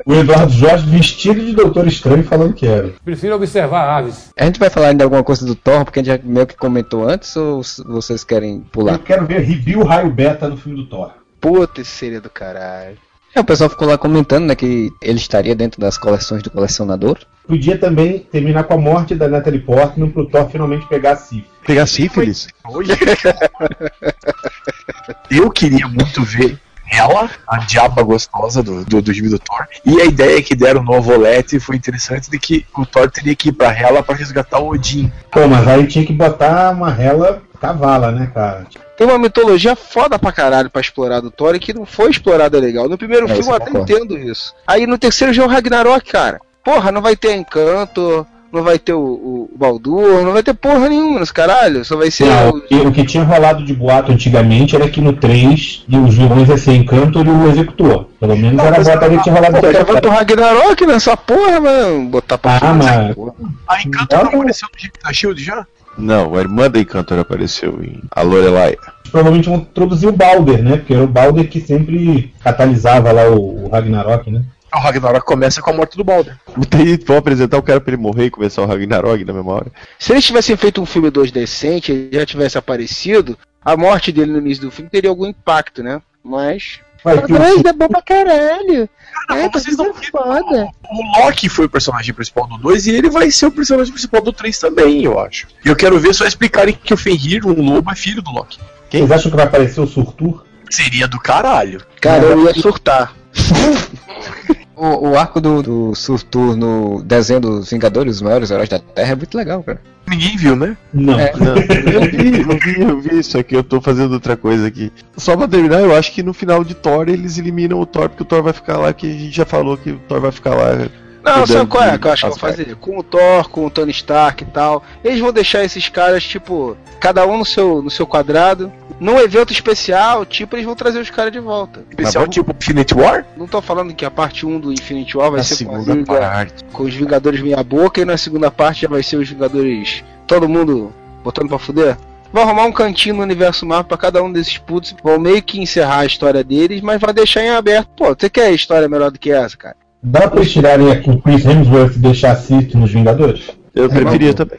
O Eduardo Jorge vestido de Doutor Estranho falando que era. Prefiro observar aves. A gente vai falar ainda alguma coisa do Thor, porque a gente já meio que comentou antes, ou vocês querem Eu pular? quero ver review raio beta no filme do Thor. Puta, seria do caralho. É, o pessoal ficou lá comentando, né, que ele estaria dentro das coleções do colecionador. Podia também terminar com a morte da Natalie Portman pro Thor finalmente pegar a Sif. Pegar sífilis? Eu queria muito ver ela, a diaba gostosa do, do, do gibi do Thor. E a ideia que deram no Ovolete foi interessante de que o Thor teria que ir pra Hela pra resgatar o Odin. Pô, mas aí tinha que botar uma rela cavala, né, cara? Tem uma mitologia foda pra caralho pra explorar do Thor e que não foi explorada legal. No primeiro É, filme eu até concordo. entendo isso. Aí no terceiro já é o Ragnarok, cara. Porra, não vai ter Encanto, não vai ter o, o Baldur, não vai ter porra nenhuma nesse caralho. Só vai ser. Não, o- o, que, o que tinha rolado de boato antigamente era que no 3 e os vilões ia ser Encantor e o Executor. Pelo menos era a boato que tinha rolado Pô, até já vai pro Ragnarok nessa porra, mano. Botar pra Ah, mas- porra. A Encanto não apareceu no da Shield já? Não, a irmã da Encantor apareceu em A Lorelai. Provavelmente vão introduzir o Balder, né? Porque era o Balder que sempre catalisava lá o, o Ragnarok, né? O Ragnarok começa com a morte do Balder. Daí vão apresentar o cara pra ele morrer e começar o Ragnarok na mesma hora. Se eles tivessem feito um filme 2 decente, ele já tivesse aparecido, a morte dele no início do filme teria algum impacto, né? Mas. O- Mas é bom pra caralho. Cara, É, tá vocês não viram? foda. O Loki foi o personagem principal do 2 e ele vai ser o personagem principal do 3 também, eu acho. E eu quero ver só explicarem que o Fenrir, um lobo, é filho do Loki. Vocês acham que vai aparecer o Surtur? Seria do caralho. Cara, eu ia surtar. O, o arco do, do Surtur no desenho dos Vingadores, os maiores heróis da Terra, é muito legal, cara. Ninguém viu, né? Não. É. Não, eu vi, eu vi, eu vi isso aqui, eu tô fazendo outra coisa aqui. Só pra terminar, eu acho que no final de Thor eles eliminam o Thor, porque o Thor vai ficar lá, que a gente já falou que o Thor vai ficar lá. Não, sabe qual é que eu acho que eu vou Asgard. fazer? Com o Thor, com o Tony Stark e tal. Eles vão deixar esses caras, tipo, cada um no seu, no seu quadrado. Num evento especial, tipo, eles vão trazer os caras de volta. Especial tipo Infinite War? Não tô falando que a parte 1 do Infinity War vai Na ser com, a segunda Vinga- parte. com os Vingadores meia boca e na segunda parte já vai ser os Vingadores. Todo mundo botando pra fuder? Vão arrumar um cantinho no universo Marvel pra cada um desses putos. Vão meio que encerrar a história deles, mas vai deixar em aberto. Pô, você quer história melhor do que essa, cara? Dá pra eles tirarem aqui o Chris Hemsworth e deixar a Sif nos Vingadores? Eu preferia também.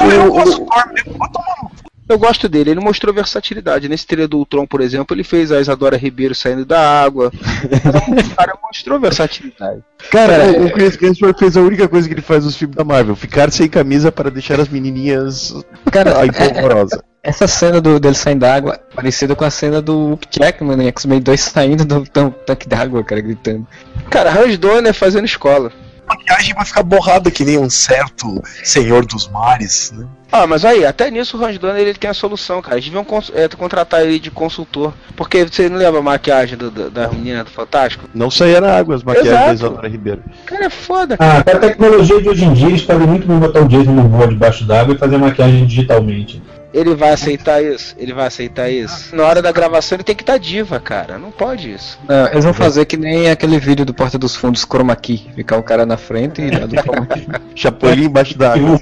Eu gosto do Thor mesmo. Vai tomar no cu. Eu gosto dele, ele mostrou versatilidade. Nesse trailer do Ultron, por exemplo, ele fez a Isadora Ribeiro saindo da água. o cara mostrou versatilidade. Cara, o Chris Hemsworth fez a única coisa que ele faz nos filmes da Marvel, ficar sem camisa para deixar as menininhas Cara, Ai, é- horrorosa. Essa cena do, dele saindo da água, parecida com a cena do Hugh Jackman em X-Men 2 saindo do tan- tanque d'água, cara, gritando. Cara, Hans Donner fazendo escola. A maquiagem vai ficar borrada que nem um certo senhor dos mares, né? Ah, mas aí, até nisso o Hans Donner ele tem a solução, cara. Eles deviam é, contratar ele de consultor. Porque você não lembra a maquiagem do, do, da menina do Fantástico? Não saía na água as maquiagens Exato. da Isadora Ribeiro. Cara, é foda. Ah, com a tecnologia de hoje em dia, eles podem muito bem botar o Jason no voa debaixo d'água e fazer maquiagem digitalmente. Ele vai aceitar isso? Ele vai aceitar isso? Na hora da gravação ele tem que estar diva, cara. Não pode isso. Não, eles vão fazer que nem aquele vídeo do Porta dos Fundos Chroma Key. Ficar o cara na frente e lá do Chroma Key. Chapolin embaixo da água.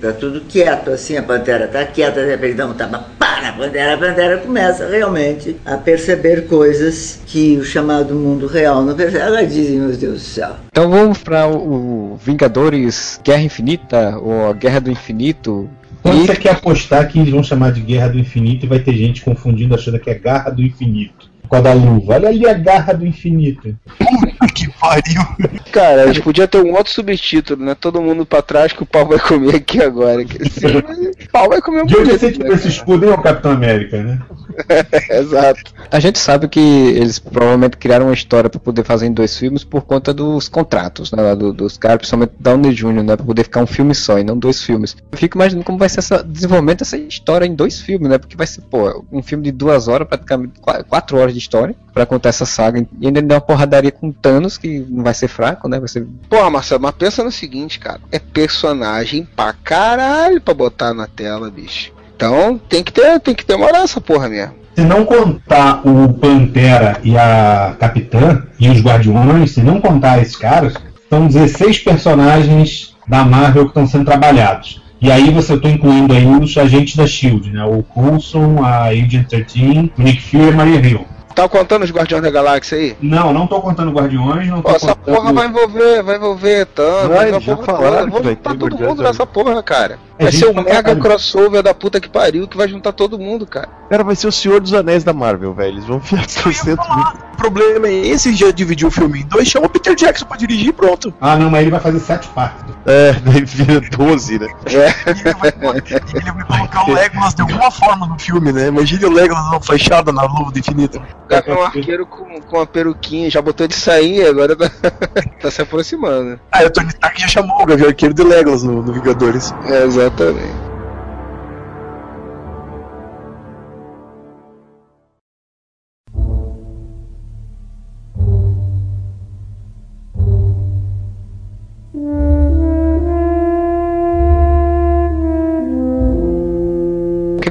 Tá tudo quieto, assim, a pantera tá quieta, de repente dá um tapa, pá, na pantera, a pantera começa realmente a perceber coisas que o chamado mundo real não percebe. Ela dizem, meu Deus do céu. Então vamos para o, o Vingadores Guerra Infinita, ou a Guerra do Infinito. Quando você quer apostar que eles vão chamar de Guerra do Infinito e vai ter gente confundindo achando que é Garra do Infinito. Com a da luva. Olha ali a Garra do Infinito. que pariu. Cara, eles podiam ter um outro subtítulo, né? Todo mundo pra trás que o pau vai comer aqui agora. Que o pau vai comer um De onde tirou né, esse escudo, hein, o Capitão América, né? Exato. A gente sabe que eles provavelmente criaram uma história para poder fazer em dois filmes por conta dos contratos, né, do- dos caras, principalmente Downey Jr., né, para poder ficar um filme só e não dois filmes. Eu fico imaginando como vai ser esse desenvolvimento dessa história em dois filmes, né, porque vai ser, pô, um filme de duas horas, praticamente qua- quatro horas de história para contar essa saga e ainda dá uma porradaria com Thanos que não vai ser fraco, né, vai ser Porra, Marcelo, mas pensa no seguinte, cara. É personagem pra caralho pra botar na tela, bicho. Então tem que ter, tem que demorar essa porra mesmo. Se não contar o Pantera e a Capitã e os Guardiões, se não contar esses caras, são 16 personagens da Marvel que estão sendo trabalhados. E aí você eu tô incluindo aí os agentes da Shield, né? O Coulson, a Agent 13, o Nick Fury e a Maria Hill. Tá contando os Guardiões da Galáxia aí? Não, não tô contando Guardiões, não tô Pô, essa contando... porra vai envolver, vai envolver Thanos, Vai, vai já porra falaram toda. vai juntar ter todo mundo nessa porra, cara. É Vai ser um pra mega caralho. crossover da puta que pariu que vai juntar todo mundo, cara. Cara, vai ser o Senhor dos Anéis da Marvel, velho. Eles vão enfiar 300 mil. O problema é esse, já dividiu o filme em dois, chama o Peter Jackson pra dirigir e pronto. Ah, não, mas ele vai fazer sete partes. É, daí vira 12, né? E ele vai, ele vai colocar o Legolas de alguma forma no filme, né? Imagine o Legolas uma flechada na luva do infinito. O cara é um arqueiro com, com uma peruquinha, já botou de sair, agora tá, tá se aproximando. Ah, o Tony Stark já chamou o Gavião Arqueiro de Legolas no, no Vingadores. É, exatamente.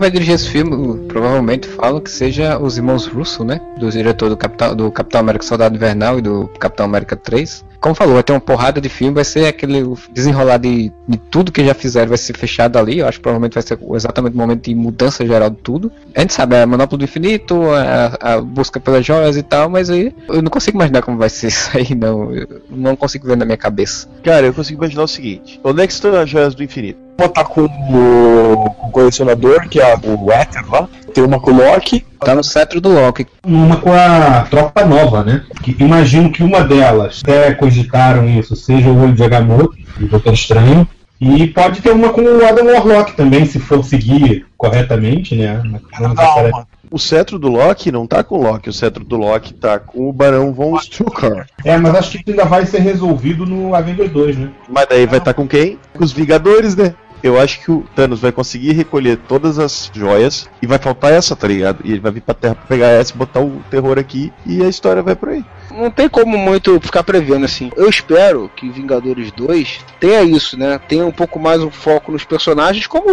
Vai dirigir esse filme, provavelmente falam que seja os irmãos Russo, né? Do diretor do Capitão, do Capitão América Soldado Invernal e do Capitão América 3. Como falou, vai ter uma porrada de filme, vai ser aquele desenrolar de, de tudo que já fizeram, vai ser fechado ali. Eu acho que provavelmente vai ser exatamente o momento de mudança geral de tudo. A gente sabe, é a Monopólio do Infinito, a, a busca pelas joias e tal, mas aí eu não consigo imaginar como vai ser isso aí, não. Eu não consigo ver na minha cabeça. Cara, eu consigo imaginar o seguinte: onde é que estão as joias do infinito? Botar com o, com o colecionador, que é o Ether lá. Tem uma com o Loki. Tá no cetro do Loki. Uma com a tropa nova, né? Que imagino que uma delas, até cogitaram isso, seja o olho de Agamotto, do Doutor Estranho. E pode ter uma com o Adam Warlock também, se for seguir corretamente, né? Não necessariamente- O cetro do Loki não tá com o Loki, o cetro do Loki tá com o Barão von Strucker. É, mas acho que ainda vai ser resolvido no Avengers 2, né? Mas daí vai estar com quem? Com os Vingadores, né? Eu acho que o Thanos vai conseguir recolher todas as joias e vai faltar essa, tá ligado? E ele vai vir pra Terra pra pegar essa, botar o terror aqui e a história vai por aí. Não tem como muito ficar prevendo assim. Eu espero que Vingadores 2 tenha isso, né? Tenha um pouco mais um foco nos personagens, como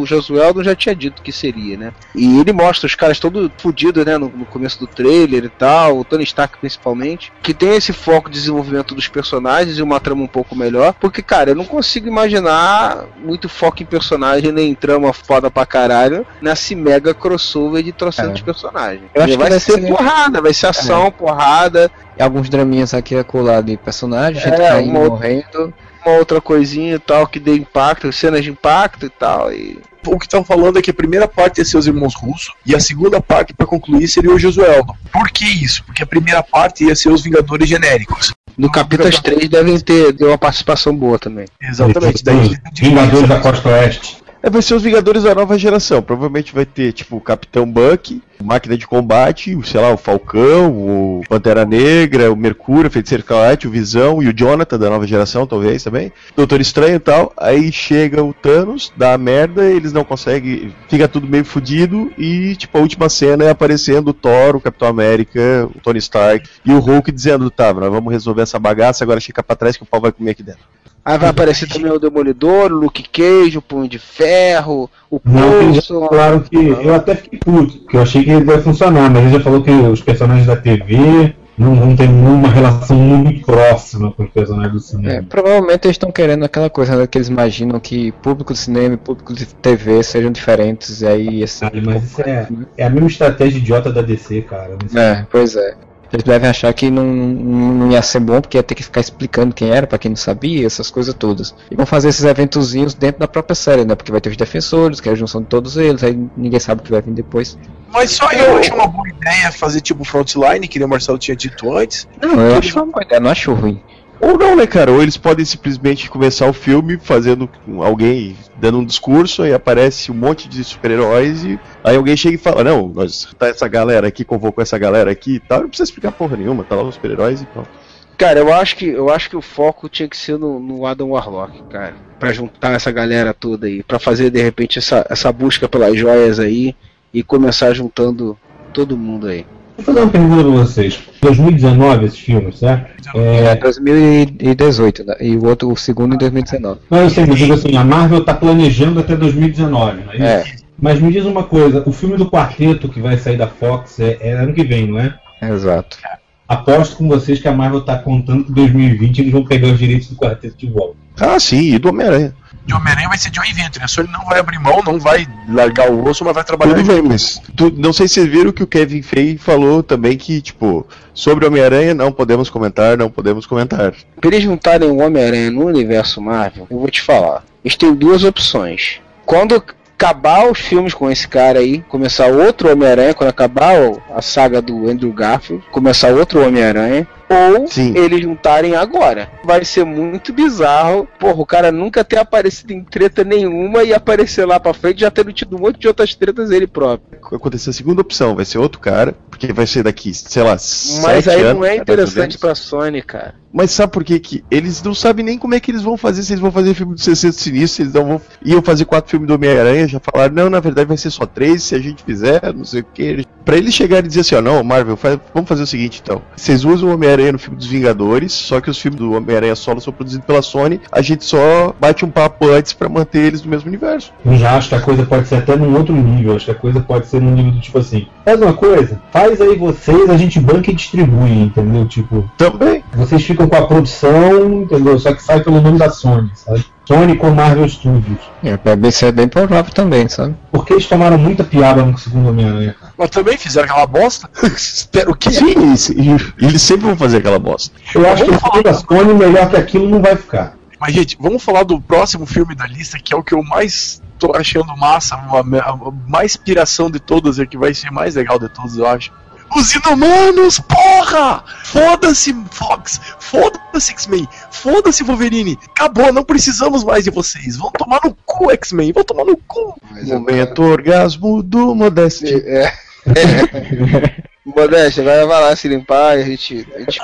o Josueldo já tinha dito que seria, né? E ele mostra os caras todos fodidos, né? No, no começo do trailer e tal, o Tony Stark principalmente. Que tem esse foco de desenvolvimento dos personagens e uma trama um pouco melhor. Porque, cara, eu não consigo imaginar muito foco em personagem, nem trama foda pra caralho, nesse mega crossover de trocentos É. personagens. Eu acho que vai vai ser ser- porrada, vai ser ação, É. porrada. E alguns draminhas aqui a colar de personagens, gente É, caindo, uma outra- morrendo. uma outra coisinha e tal que dê impacto, cenas de impacto e tal. E... O que estão falando é que a primeira parte ia ser os irmãos russos e a segunda parte, pra concluir, seria o Josueldo. Por que isso? Porque a primeira parte ia ser os Vingadores genéricos. No capítulo 3 devem ter, ter uma participação boa também. Exatamente. Daí Vingadores da Costa Oeste. É, vai ser os Vingadores da nova geração. Provavelmente vai ter, tipo, o Capitão Buck, Máquina de Combate, o, sei lá, o Falcão, o Pantera Negra, o Mercúrio, o Feiticeiro Escarlate, o Visão e o Jonathan da nova geração, talvez também. Doutor Estranho e tal. Aí chega o Thanos, dá a merda, eles não conseguem. Fica tudo meio fudido. E, tipo, a última cena é aparecendo o Thor, o Capitão América, o Tony Stark e o Hulk dizendo: tá, nós vamos resolver essa bagaça, agora fica pra trás que o pau vai comer aqui dentro. Aí vai aparecer também o Demolidor, o Luke Cage, o Punho de Ferro, o Não, já Coulson. falaram que. Eu até fiquei puto, porque eu achei que ele vai funcionar, mas ele já falou que os personagens da TV não vão ter uma relação muito próxima com os personagens do cinema. É, provavelmente eles estão querendo aquela coisa né, que eles imaginam que público de cinema e público de TV sejam diferentes, e aí assim. Mas isso é, é a mesma estratégia idiota da DC, cara. É, pois é. Eles devem achar que não, não ia ser bom porque ia ter que ficar explicando quem era pra quem não sabia, essas coisas todas. E vão fazer esses eventozinhos dentro da própria série, né? Porque vai ter os defensores, que é a junção de todos eles, aí ninguém sabe o que vai vir depois. Mas só eu achei uma boa ideia fazer tipo Frontline, que nem o Marcelo tinha dito antes. Não, eu acho uma boa ideia, não acho ruim. Ou não, né, cara? Ou eles podem simplesmente começar o filme fazendo alguém dando um discurso, aí aparece um monte de super-heróis e aí alguém chega e fala: Não, nós tá essa galera aqui, convocou essa galera aqui e tal. Não precisa explicar porra nenhuma, tá lá os super-heróis e pronto. Cara, eu acho que eu acho que o foco tinha que ser no, no Adam Warlock, cara, Pra juntar essa galera toda aí, Pra fazer de repente essa, essa busca pelas joias aí e começar juntando todo mundo aí. Vou fazer uma pergunta pra vocês. 2019 esses filmes, certo? É 2018, né? E o outro, o segundo em 2019. Não, eu sei, mas digo assim, a Marvel tá planejando até 2019, não é isso? Mas me diz uma coisa, o filme do quarteto que vai sair da Fox é, é ano que vem, não é? Exato. Aposto com vocês que a Marvel tá contando que em 2020 eles vão pegar os direitos do quarteto de volta. Ah, sim, e do Homem-Aranha. De Homem-Aranha vai ser Joey Venture. A Sony não vai abrir mão, não vai largar o osso, mas vai trabalhar. Tudo bem, mas tu- não sei se vocês viram que o Kevin Feige falou também que, tipo, sobre Homem-Aranha não podemos comentar, não podemos comentar. Pra eles juntarem o Homem-Aranha no universo Marvel, eu vou te falar. Eles têm duas opções. Quando acabar os filmes com esse cara aí, começar outro Homem-Aranha, quando acabar a saga do Andrew Garfield, começar outro Homem-Aranha, ou eles juntarem agora. Vai ser muito bizarro, porra, o cara nunca ter aparecido em treta nenhuma e aparecer lá pra frente já tendo tido um monte de outras tretas ele próprio. Acontecer a segunda opção, vai ser outro cara, porque vai ser daqui, sei lá, Mas aí anos, não é interessante pra Sony, cara. Mas sabe por que que eles não sabem nem como é que eles vão fazer, se eles vão fazer filme do 60 Sinistro, eles não vão... Iam fazer quatro filmes do Homem-Aranha, já falaram, não, na verdade vai ser só três, se a gente fizer, não sei o que. Pra eles chegarem e dizer assim, ó, não, Marvel, faz- vamos fazer o seguinte então. Vocês usam o Homem-Aranha no filme dos Vingadores, só que os filmes do Homem-Aranha solo são produzidos pela Sony, a gente só bate um papo antes pra manter eles no mesmo universo. Eu já acho que a coisa pode ser até num outro nível. Acho que a coisa pode ser num nível do tipo assim: faz uma coisa, faz aí vocês, a gente banca e distribui, entendeu? Tipo, também. Vocês ficam com a produção, entendeu? Só que sai pelo nome da Sony, sabe? Sony com Marvel Studios. É, bem- ser bem provável também, sabe? Porque eles tomaram muita piada no segundo Homem-Aranha, cara. Mas também fizeram aquela bosta. Espero que. Sim, eles, eles sempre vão fazer aquela bosta. Eu acho que o filme da Sony, melhor que aquilo, não vai ficar. Mas, gente, vamos falar do próximo filme da lista, que é o que eu mais tô achando massa, a, a- a mais piração de todas, e que vai ser mais legal de todos, eu acho. Os Inumanos, porra! Foda-se, Fox! Foda-se, X-Men! Foda-se, Wolverine! Acabou, não precisamos mais de vocês! Vão tomar no cu, X-Men! Vão tomar no cu! Momento orgasmo do Modeste. É. Modéstia, vai vai lá se limpar e a gente. A gente...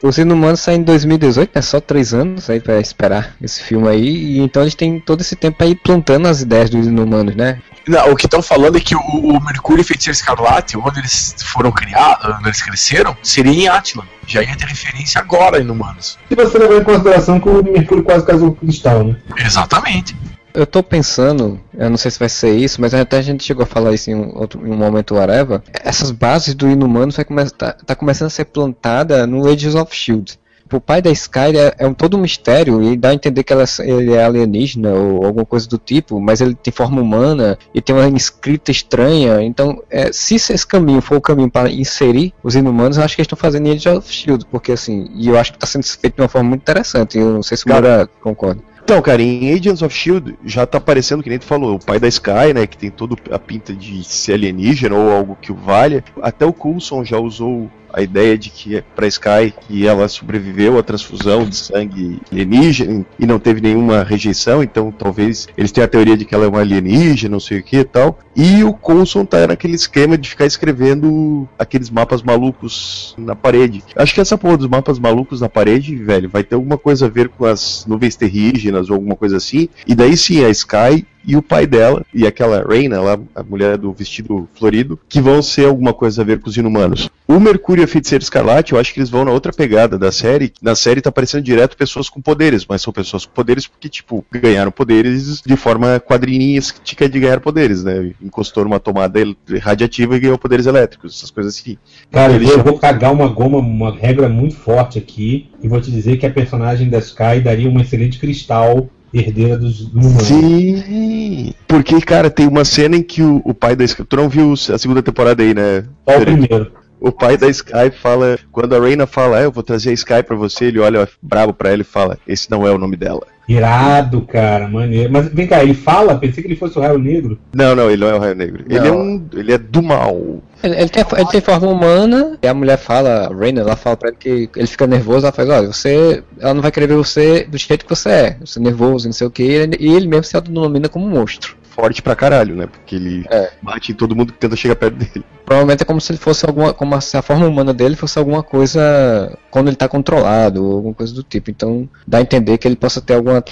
Os Inumanos saem em 2018, é só três anos aí pra esperar esse filme aí, e então eles têm todo esse tempo aí plantando as ideias dos Inumanos, né? Não, o que estão falando é que o, o Mercúrio e Feiticeiro Escarlate, onde eles foram criados, onde eles cresceram, seria em Atlan. Já ia ter referência agora em Inumanos. Se você levar em consideração que o Mercúrio quase casou com o Cristal, né? Exatamente. Eu tô pensando, eu não sei se vai ser isso, mas até a gente chegou a falar isso em um, outro, em um momento whatever. Essas bases do Inumanos vai come tá, tá começando a ser plantada no Ages of Shield. O pai da Sky é, é um todo um mistério e dá a entender que ela, ele é alienígena ou alguma coisa do tipo, mas ele tem forma humana e tem uma escrita estranha. Então, é, se esse caminho for o caminho para inserir os inumanos, eu acho que eles estão fazendo em Age of Shield, porque assim, e eu acho que está sendo feito de uma forma muito interessante. Eu não sei se o Moura concorda. Então, cara, em Agents of Shield já tá aparecendo, que nem tu falou, o pai da Sky, né? Que tem toda a pinta de ser alienígena ou algo que o valha. Até o Coulson já usou a ideia de que é para Sky que ela sobreviveu à transfusão de sangue alienígena e não teve nenhuma rejeição, então talvez eles tenham a teoria de que ela é uma alienígena, não sei o que e tal. E o Coulson tá naquele esquema de ficar escrevendo aqueles mapas malucos na parede. Acho que essa porra dos mapas malucos na parede, velho, vai ter alguma coisa a ver com as nuvens terrígenas ou alguma coisa assim. E daí sim, a Sky e o pai dela, e aquela Reina, lá, a mulher do vestido florido, que vão ser alguma coisa a ver com os inumanos. O Mercúrio e a Feiticeira Escarlate, eu acho que eles vão na outra pegada da série. Na série tá aparecendo direto pessoas com poderes, mas são pessoas com poderes porque, tipo, ganharam poderes de forma quadrinística de ganhar poderes, né? Encostou numa tomada radiativa e ganhou poderes elétricos, essas coisas assim. Cara, eu, eu vou cagar uma goma, uma regra muito forte aqui, e vou te dizer que a personagem da Sky daria um excelente cristal herdeira dos humanos. Sim, porque, cara, tem uma cena em que o, o pai da Sky. Tu não viu a segunda temporada aí, né? Só o primeiro. O pai da Sky fala. Quando a Reina fala, é, eu vou trazer a Sky pra você, ele olha brabo pra ela e fala: Esse não é o nome dela. Irado, cara, maneiro. Mas vem cá, ele fala? Pensei que ele fosse o Raio Negro. Não, não, ele não é o Raio Negro. Não. Ele é um. Ele é do mal. Ele, ele, tem, ele tem forma humana, e a mulher fala, a Raina, ela fala pra ele que ele fica nervoso, ela faz, olha, você. Ela não vai querer ver você do jeito que você é. Você é nervoso, não sei o que, e ele mesmo se autodenomina como um monstro forte pra caralho, né? Porque ele é. bate em todo mundo que tenta chegar perto dele. Provavelmente é como se ele fosse alguma. como se a forma humana dele fosse alguma coisa quando ele tá controlado, ou alguma coisa do tipo. Então dá a entender que ele possa ter alguma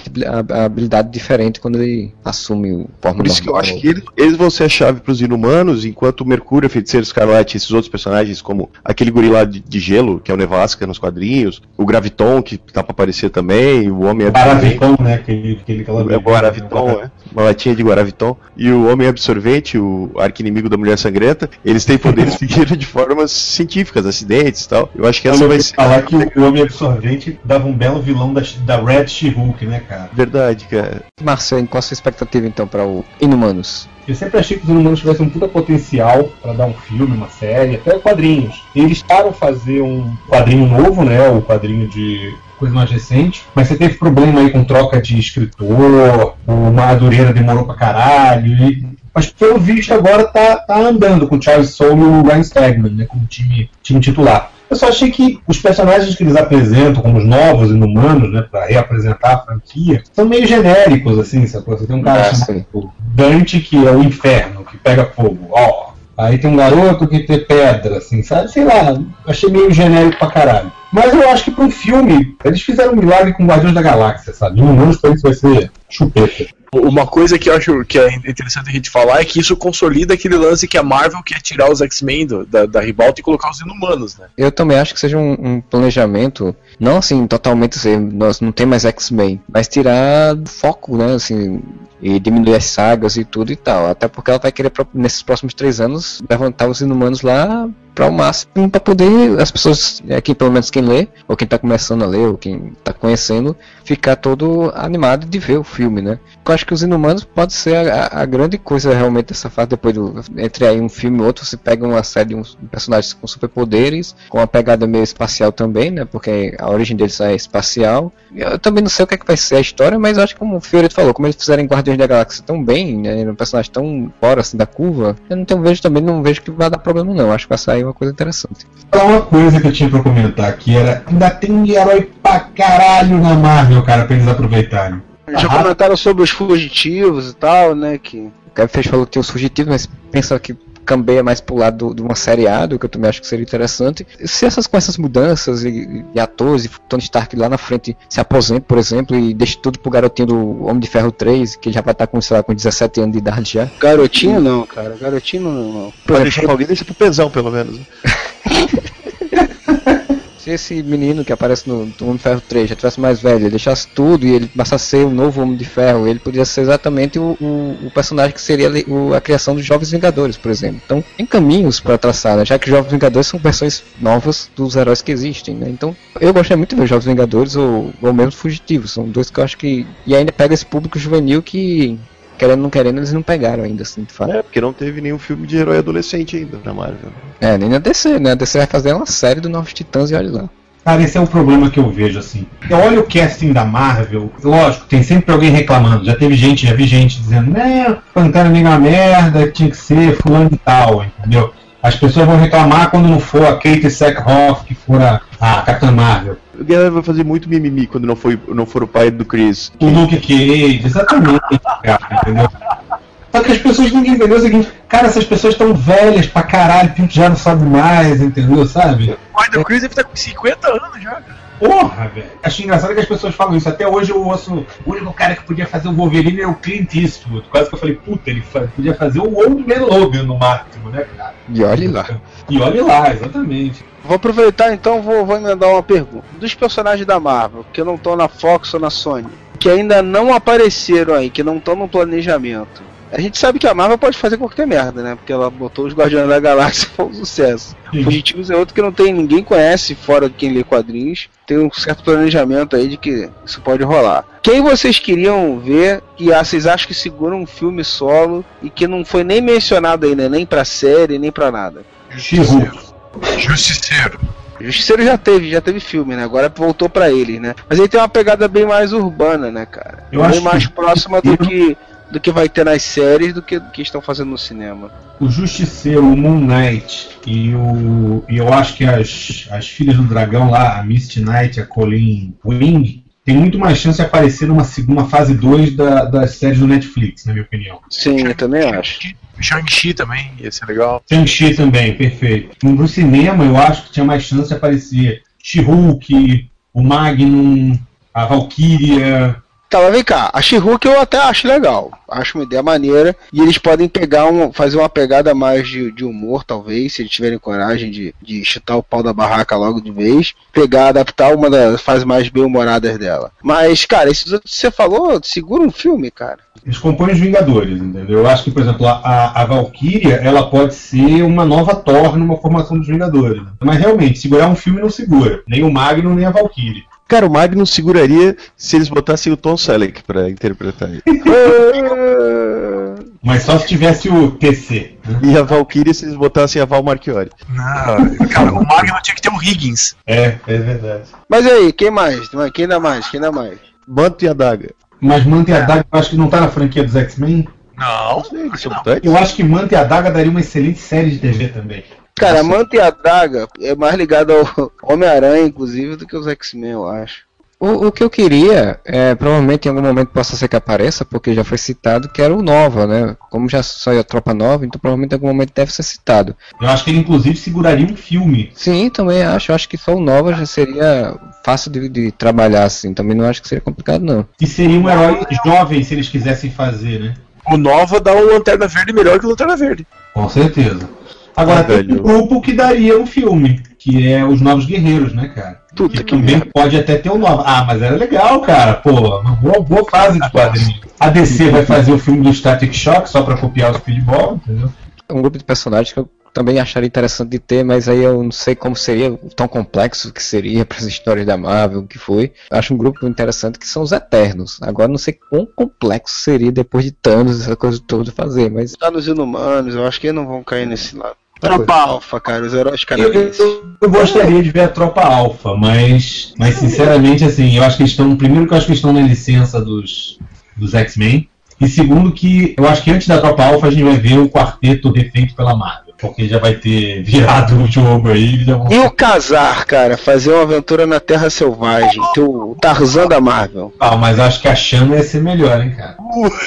habilidade diferente quando ele assume o forma Por isso normal. que eu acho que eles, eles vão ser a chave pros inumanos, enquanto o Mercúrio, a Feiticeiro Escarlate, esses outros personagens, como aquele gorila de, de, gelo, que é o Nevasca nos quadrinhos, o Graviton, que tá pra aparecer também, o Homem O Guaraviton, né? Aquele, aquele, aquela é o Guaraviton, né? Uma latinha de Guaraviton e o Homem Absorvente, o arqui-inimigo da Mulher Sangrenta, eles têm poderes que viram de formas científicas, acidentes e tal. Eu acho que essa eu vai ser. falar que o Homem Absorvente dava um belo vilão da, da Red She-Hulk, né, cara? Verdade, cara. Marcelo, qual a sua expectativa então para o Inumanos? Eu sempre achei que os Inumanos tivessem um puta potencial para dar um filme, uma série, até quadrinhos. Eles estavam fazer um quadrinho novo, né? O quadrinho de coisa mais recente, mas você teve problema aí com troca de escritor, o Madureira demorou pra caralho, e, mas pelo visto agora tá, tá andando com o Charles Soule e o Ryan Stegman, né, como time, time titular. Eu só achei que os personagens que eles apresentam como os novos inumanos, né, pra reapresentar a franquia, são meio genéricos, assim, sabe? Você tem um cara chamado Dante, que é o inferno, que pega fogo, ó. Aí tem um garoto que tem pedra, assim, sabe? Sei lá, achei meio genérico pra caralho. Mas eu acho que para um filme, eles fizeram um milagre com Guardiões da Galáxia, sabe? Um menos pra isso vai ser chupeta. Uma coisa que eu acho que é interessante a gente falar é que isso consolida aquele lance que a Marvel quer tirar os X-Men da, da ribalta e colocar os inumanos, né? Eu também acho que seja um, um planejamento, não assim, totalmente assim, nós não tem mais X-Men, mas tirar foco, né, assim, e diminuir as sagas e tudo e tal. Até porque ela vai querer, nesses próximos três anos, levantar os inumanos lá para o máximo para poder as pessoas, aqui pelo menos quem lê, ou quem está começando a ler, ou quem está conhecendo, ficar todo animado de ver o filme, né? Eu acho que os Inumanos pode ser a, a grande coisa realmente dessa fase, depois do, entre aí um filme e outro, você pega uma série de uns personagens com superpoderes, com uma pegada meio espacial também, né? Porque a origem deles é espacial. Eu também não sei o que, é que vai ser a história, mas acho que como o Fiorito falou, como eles fizeram em Guardiões da Galáxia tão bem, né? Um personagem tão fora assim da curva, eu não tenho vejo também, não vejo que vai dar problema não. Acho que vai sair uma coisa interessante. Uma coisa que eu tinha pra comentar aqui era: ainda tem herói pra caralho na Marvel, cara, pra eles aproveitarem. Já comentaram sobre os fugitivos e tal, né? Que... O Kevin fez falou que tem os fugitivos, mas pensa que cambeia mais pro lado de uma série A, do que eu também acho que seria interessante. Se essas com essas mudanças e, e atores e Tony Stark lá na frente se aposenta, por exemplo, e deixa tudo pro garotinho do Homem de Ferro 3, que já vai estar com, sei lá, com 17 anos de idade já. Garotinho não, cara. Garotinho não. não. Pra deixar pra alguém, deixa pro pesão, pelo menos. Se esse menino que aparece no, no Homem de Ferro 3 já tivesse mais velho, deixasse tudo e ele passasse a ser o novo Homem de Ferro, ele poderia ser exatamente o, o, o personagem que seria o, a criação dos Jovens Vingadores, por exemplo. Então, tem caminhos para traçar, né? já que os Jovens Vingadores são versões novas dos heróis que existem. Né? Então, eu gostaria muito de ver Jovens Vingadores ou, ou mesmo Fugitivos. São dois que eu acho que. E ainda pega esse público juvenil que querendo ou não querendo, eles não pegaram ainda, assim, de fato. É, porque não teve nenhum filme de herói adolescente ainda na Marvel. É, nem na DC, né? A DC vai fazer uma série do Novos Titãs e olha lá. Cara, esse é o problema que eu vejo, assim. Eu olho o casting da Marvel, lógico, tem sempre alguém reclamando. Já teve gente, já vi gente dizendo, né, Pantera Negra é uma merda, tinha que ser fulano e tal, entendeu? As pessoas vão reclamar quando não for a Kate Sackhoff que for a, a Capitã Marvel. O galera vai fazer muito mimimi quando não, foi, não for o pai do Chris. O Luke Cage, exatamente, cara, entendeu? Só que as pessoas ninguém entendeu o seguinte, cara, essas pessoas estão velhas pra caralho, Pinto já não sabe mais, entendeu? Sabe? O pai do Chris deve estar com 50 anos já, cara. Porra, velho. Acho engraçado que as pessoas falam isso. Até hoje eu ouço. O único cara que podia fazer o Wolverine é o Clint Eastwood. Quase que eu falei, puta, ele podia fazer o Old Man Logan no máximo, né, cara? E olhe lá. E olhe lá, exatamente. Vou aproveitar então, vou, vou emendar uma pergunta. Dos personagens da Marvel, que não estão na Fox ou na Sony, que ainda não apareceram aí, que não estão no planejamento. A gente sabe que a Marvel pode fazer qualquer merda, né? Porque ela botou os Guardiões da Galáxia e foi um sucesso. Fugitivos é outro que não tem, ninguém conhece, fora quem lê quadrinhos. Tem um certo planejamento aí de que isso pode rolar. Quem vocês queriam ver que ah, vocês acham que segura um filme solo e que não foi nem mencionado ainda, nem pra série, nem pra nada? Justiceiro. Justiceiro já teve, já teve filme, né? Agora voltou pra ele, né? Mas ele tem uma pegada bem mais urbana, né, cara? Eu bem acho mais que- próxima do que do que vai ter nas séries do que do que estão fazendo no cinema. O Justiceiro, o Moon Knight e o. E eu acho que as, as filhas do dragão lá, a Misty Knight a Colleen Wing, tem muito mais chance de aparecer numa segunda fase 2 da, das séries do Netflix, na minha opinião. Sim, eu também acho. Shang-Chi também, ia ser legal. Shang-Chi também, perfeito. No cinema, eu acho que tinha mais chance de aparecer She-Hulk, o Magnum, a Valkyria. Tá, mas vem cá, a She-Hulk eu até acho legal. Acho uma ideia maneira. E eles podem pegar um, fazer uma pegada mais de, de humor, talvez, se eles tiverem coragem de, de chutar o pau da barraca logo de vez. Pegar, adaptar uma das fases mais bem-humoradas dela. Mas, cara, esses outros que você falou, segura um filme, cara. Eles compõem os Vingadores, entendeu? Eu acho que, por exemplo, a, a, Valkyria, ela pode ser uma nova Thor numa formação dos Vingadores. Mas realmente, segurar um filme não segura. Nem o Magnum, nem a Valkyrie. Cara, o Magnus seguraria se eles botassem o Tom Selleck pra interpretar ele. Mas só se tivesse o TC. E a Valkyrie se eles botassem a Val Marchiori. Não, cara, o Magno tinha que ter um Higgins. É, é verdade. Mas aí, quem mais? Quem dá mais? Quem dá mais? Manto e a Daga. Mas Manta e a Daga, eu acho que não tá na franquia dos X-Men. Não, Eu acho que Manta e a Daga daria uma excelente série de TV também. Cara, a Manta e a Daga é mais ligado ao Homem-Aranha, inclusive, do que os X-Men, eu acho. O, o que eu queria, é, provavelmente em algum momento possa ser que apareça, porque já foi citado, que era o Nova, né? Como já saiu a Tropa Nova, então provavelmente em algum momento deve ser citado. Eu acho que ele, inclusive, seguraria um filme. Sim, também acho. Eu acho que só o Nova já seria fácil de, de trabalhar, assim. Também não acho que seria complicado, não. E seria um herói jovem se eles quisessem fazer, né? O Nova dá um Lanterna Verde melhor que o Lanterna Verde. Com certeza. Agora Ah, tem velho. um grupo que daria um filme, que é os Novos Guerreiros, né, cara? Puta que também pode até ter um novo. Ah, mas era legal, cara. Pô, uma boa, boa fase de quadrinho. A DC vai fazer o filme do Static Shock só pra copiar o Speedball, entendeu? Um grupo de personagens que eu também acharia interessante de ter, mas aí eu não sei como seria, tão complexo que seria para as histórias da Marvel, o que foi. Acho um grupo interessante que são os Eternos. Agora não sei quão complexo seria depois de Thanos, essa coisa toda fazer, mas Tá nos Inumanos, eu acho que eles não vão cair nesse lado. Tropa Alpha, cara, os heróis canadenses. eu- eu gostaria de ver a tropa alfa, mas, mas sinceramente, assim, eu acho que eles estão. Primeiro que eu acho que eles estão na licença dos, dos X-Men. E segundo que eu acho que antes da tropa alfa a gente vai ver o quarteto refeito pela Marvel. Porque já vai ter virado o jogo aí. Já vão... E o casar, cara, fazer uma aventura na Terra Selvagem, ter o Tarzan da Marvel. Ah, mas acho que a chama ia ser melhor, hein, cara.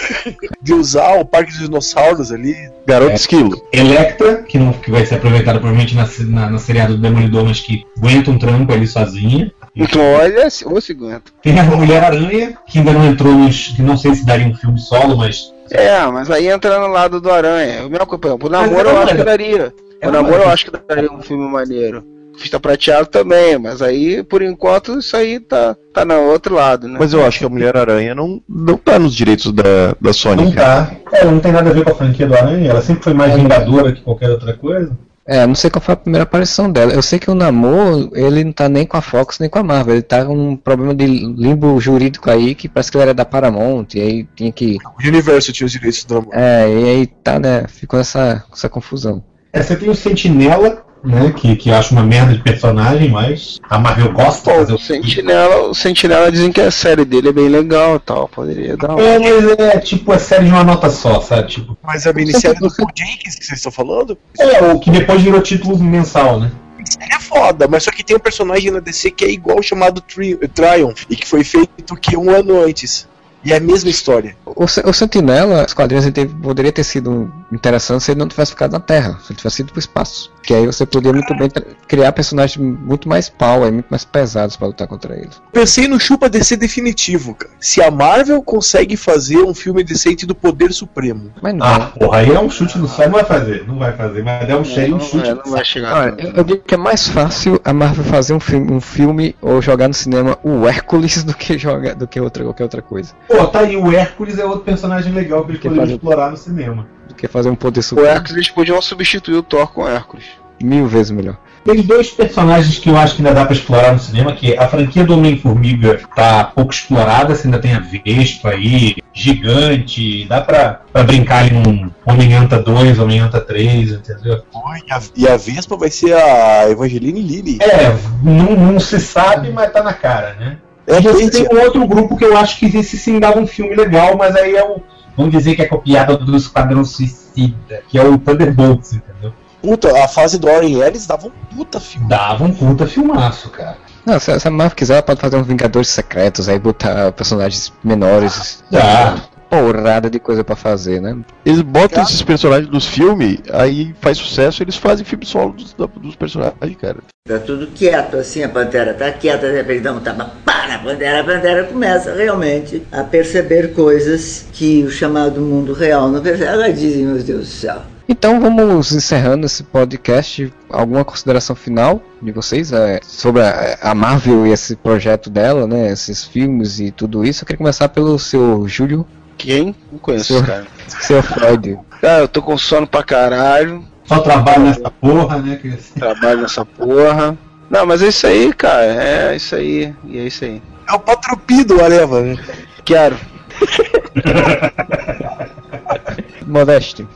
De usar o Parque dos Dinossauros ali. Garoto É. Esquilo. Electra, que, não, que vai ser aproveitada provavelmente na, na, na seriada do Demolidor, mas que aguenta um trampo ali sozinha. Então, olha, ou se aguenta. Tem a Mulher-Aranha, que ainda não entrou nos. que não sei se daria um filme solo, mas. É, mas aí entra no lado do Aranha. O meu acompanhante, o Mas namoro eu acho que daria. ela O namoro eu acho que daria um filme maneiro. Fista prateado também, mas aí, por enquanto, isso aí tá, tá no outro lado, né? Mas eu acho que a Mulher-Aranha não, não tá nos direitos da, da Sony, Não cara. tá. É, não tem nada a ver com a franquia do Aranha, ela sempre foi mais vingadora que qualquer outra coisa. É, não sei qual foi a primeira aparição dela. Eu sei que o Namor, ele não tá nem com a Fox nem com a Marvel. Ele tá com um problema de limbo jurídico aí, que parece que ele era da Paramount, e aí tinha que. O Universo tinha os direitos do amor. É, e aí tá, né? Ficou essa, essa confusão. É, você tem o Sentinela, né? Que, que acho uma merda de personagem, mas a Marvel gosta fazer o Sentinela, o Sentinela dizem que a série dele é bem legal e tal, poderia dar uma... É, mas é tipo, é série de uma nota só, sabe? Tipo, Mas a minissérie do Paul Jenkins que vocês estão falando? é, o que depois virou título mensal, né? Ele é foda, mas só que tem um personagem na DC que é igual chamado Tri Triumph e que foi feito que um ano antes. E é a mesma história. O, o Sentinela, os quadrinhos ele teve- poderia ter sido interessante se ele não tivesse ficado na Terra, se ele tivesse ido pro espaço. Que aí você poderia muito bem criar personagens muito mais power, muito mais pesados pra lutar contra eles. Pensei no chupa DC definitivo, cara. Se a Marvel consegue fazer um filme decente do Poder Supremo. Mas não. Ah, porra, aí é um chute no céu, não vai fazer, não vai fazer, mas é um cheio, um chute. não vai chegar. Olha, eu, eu digo que é mais fácil a Marvel fazer um filme, um filme ou jogar no cinema o Hércules do que jogar do que outra qualquer outra coisa. Pô, tá aí, o Hércules é outro personagem legal que eles poderiam fazer- explorar no cinema. Do que fazer um poder O supremo. Hércules eles podiam substituir o Thor com o Hércules. Mil vezes melhor. Tem dois personagens que eu acho que ainda dá pra explorar no cinema, que a franquia do Homem-Formiga tá pouco explorada, você ainda tem a Vespa aí, gigante, dá pra, pra brincar em um Homem-Anta 2, Homem-Anta 3, entendeu? E a, e a Vespa vai ser a Evangeline Lilly. É, não, não se sabe, mas tá na cara, né? É, e você gente. tem um outro grupo que eu acho que esse sim dava um filme legal, mas aí é o. Vamos dizer que é copiada do Esquadrão Suicida, que é o Thunderbolts, entendeu? Puta, a fase do Warren Ellis dava um puta filme. Dava um puta filmaço, cara. Não, se, se a Marvel quiser, ela pode fazer uns Vingadores secretos, aí botar personagens menores. Dá. Porrada de coisa pra fazer, né? Eles botam esses personagens nos filmes, aí faz sucesso, eles fazem filme solo dos, dos personagens, cara. Tá tudo quieto, assim, a pantera tá quieta, de repente dá um tapa, pá, na pantera, a pantera começa realmente a perceber coisas que o chamado mundo real não percebe. Ela dizem, meu Deus do céu. Então vamos encerrando esse podcast. Alguma consideração final de vocês é, sobre a, a Marvel e esse projeto dela, né? Esses filmes e tudo isso. Eu queria começar pelo seu Júlio, Quem? Não conheço Seu- esse cara. seu Freud. Cara, eu tô com sono pra caralho. Só trabalho nessa porra, né? que- Trabalho nessa porra. Não, mas é isso aí, cara. É isso aí. E é isso aí. É o patropido, Areva, né? Quero. Modeste.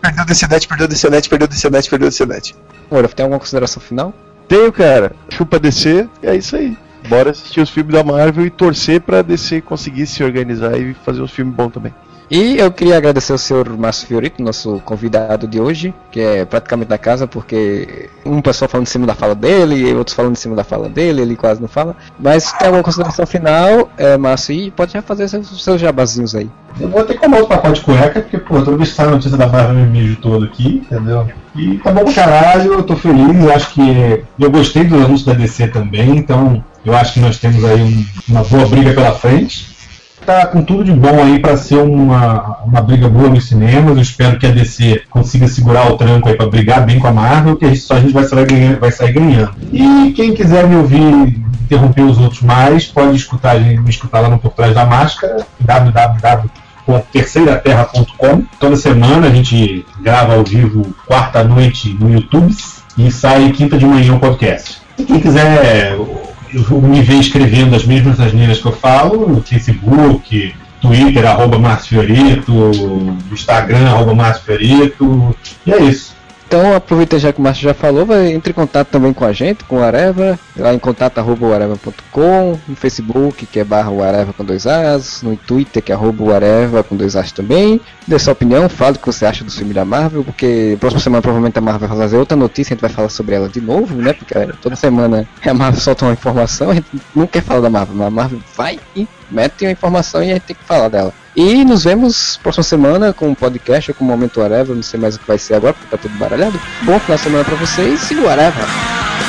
Perdeu o DCNet, perdeu o DCNet, perdeu o DCNet, perdeu o DCNet. Ora, tem alguma consideração final? Tenho, cara. Chupa DC, é isso aí. Bora assistir os filmes da Marvel e torcer pra DC conseguir se organizar e fazer uns filmes bons também. E eu queria agradecer ao senhor Márcio Fiorito, nosso convidado de hoje, que é praticamente da casa, porque um pessoal falando em cima da fala dele e outros falando em cima da fala dele, ele quase não fala. Mas tem alguma consideração final, é, Márcio, e pode já fazer seus, seus jabazinhos aí. Eu vou ter que comprar outro pacote de cueca, porque, pô, toda vez que sai a notícia da Marvel eu me mijo todo aqui, entendeu? E tá bom pra caralho, eu tô feliz, eu acho que eu gostei do anúncio da DC também, então eu acho que nós temos aí um- uma boa briga pela frente. Tá com tudo de bom aí pra ser uma, uma briga boa nos cinemas, eu espero que a DC consiga segurar o tranco aí pra brigar bem com a Marvel, que só a gente vai sair ganhando. Vai sair ganhando. E quem quiser me ouvir interromper os outros mais, pode escutar, me escutar lá no Por Trás da Máscara, www terceiraterra.com. Toda semana a gente grava ao vivo quarta noite no YouTube e sai quinta de manhã o podcast. E quem quiser me ver escrevendo as mesmas asneiras que eu falo, no Facebook, Twitter, arroba Márcio Fiorito, Instagram, arroba Márcio Fiorito, e é isso. Então aproveita já que o Márcio já falou, vai entre em contato também com a gente, com o Areva, lá em contato arroba areva.com, no Facebook que é barra Areva com dois As, no Twitter que é arroba Areva com dois As também. Dê sua opinião, fale o que você acha do filme da Marvel, porque próxima semana provavelmente a Marvel vai fazer outra notícia, a gente vai falar sobre ela de novo, né? Porque é, toda semana a Marvel solta uma informação, a gente não quer falar da Marvel, mas a Marvel vai e mete uma informação e a gente tem que falar dela. E nos vemos próxima semana com um podcast ou com o Momento Areva, não sei mais o que vai ser agora, porque tá tudo baralhado. Bom final de semana pra vocês e o Areva!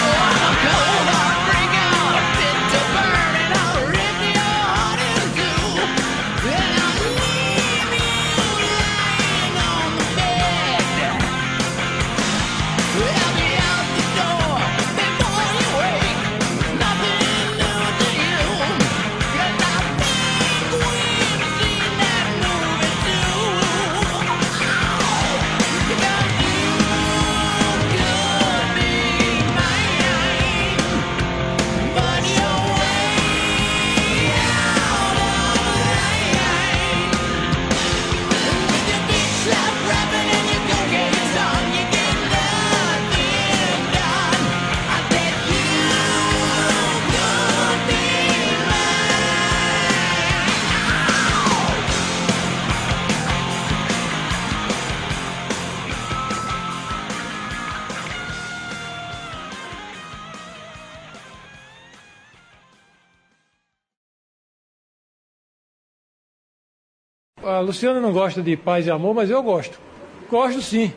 Luciana não gosta de paz e amor, mas eu gosto. Gosto sim.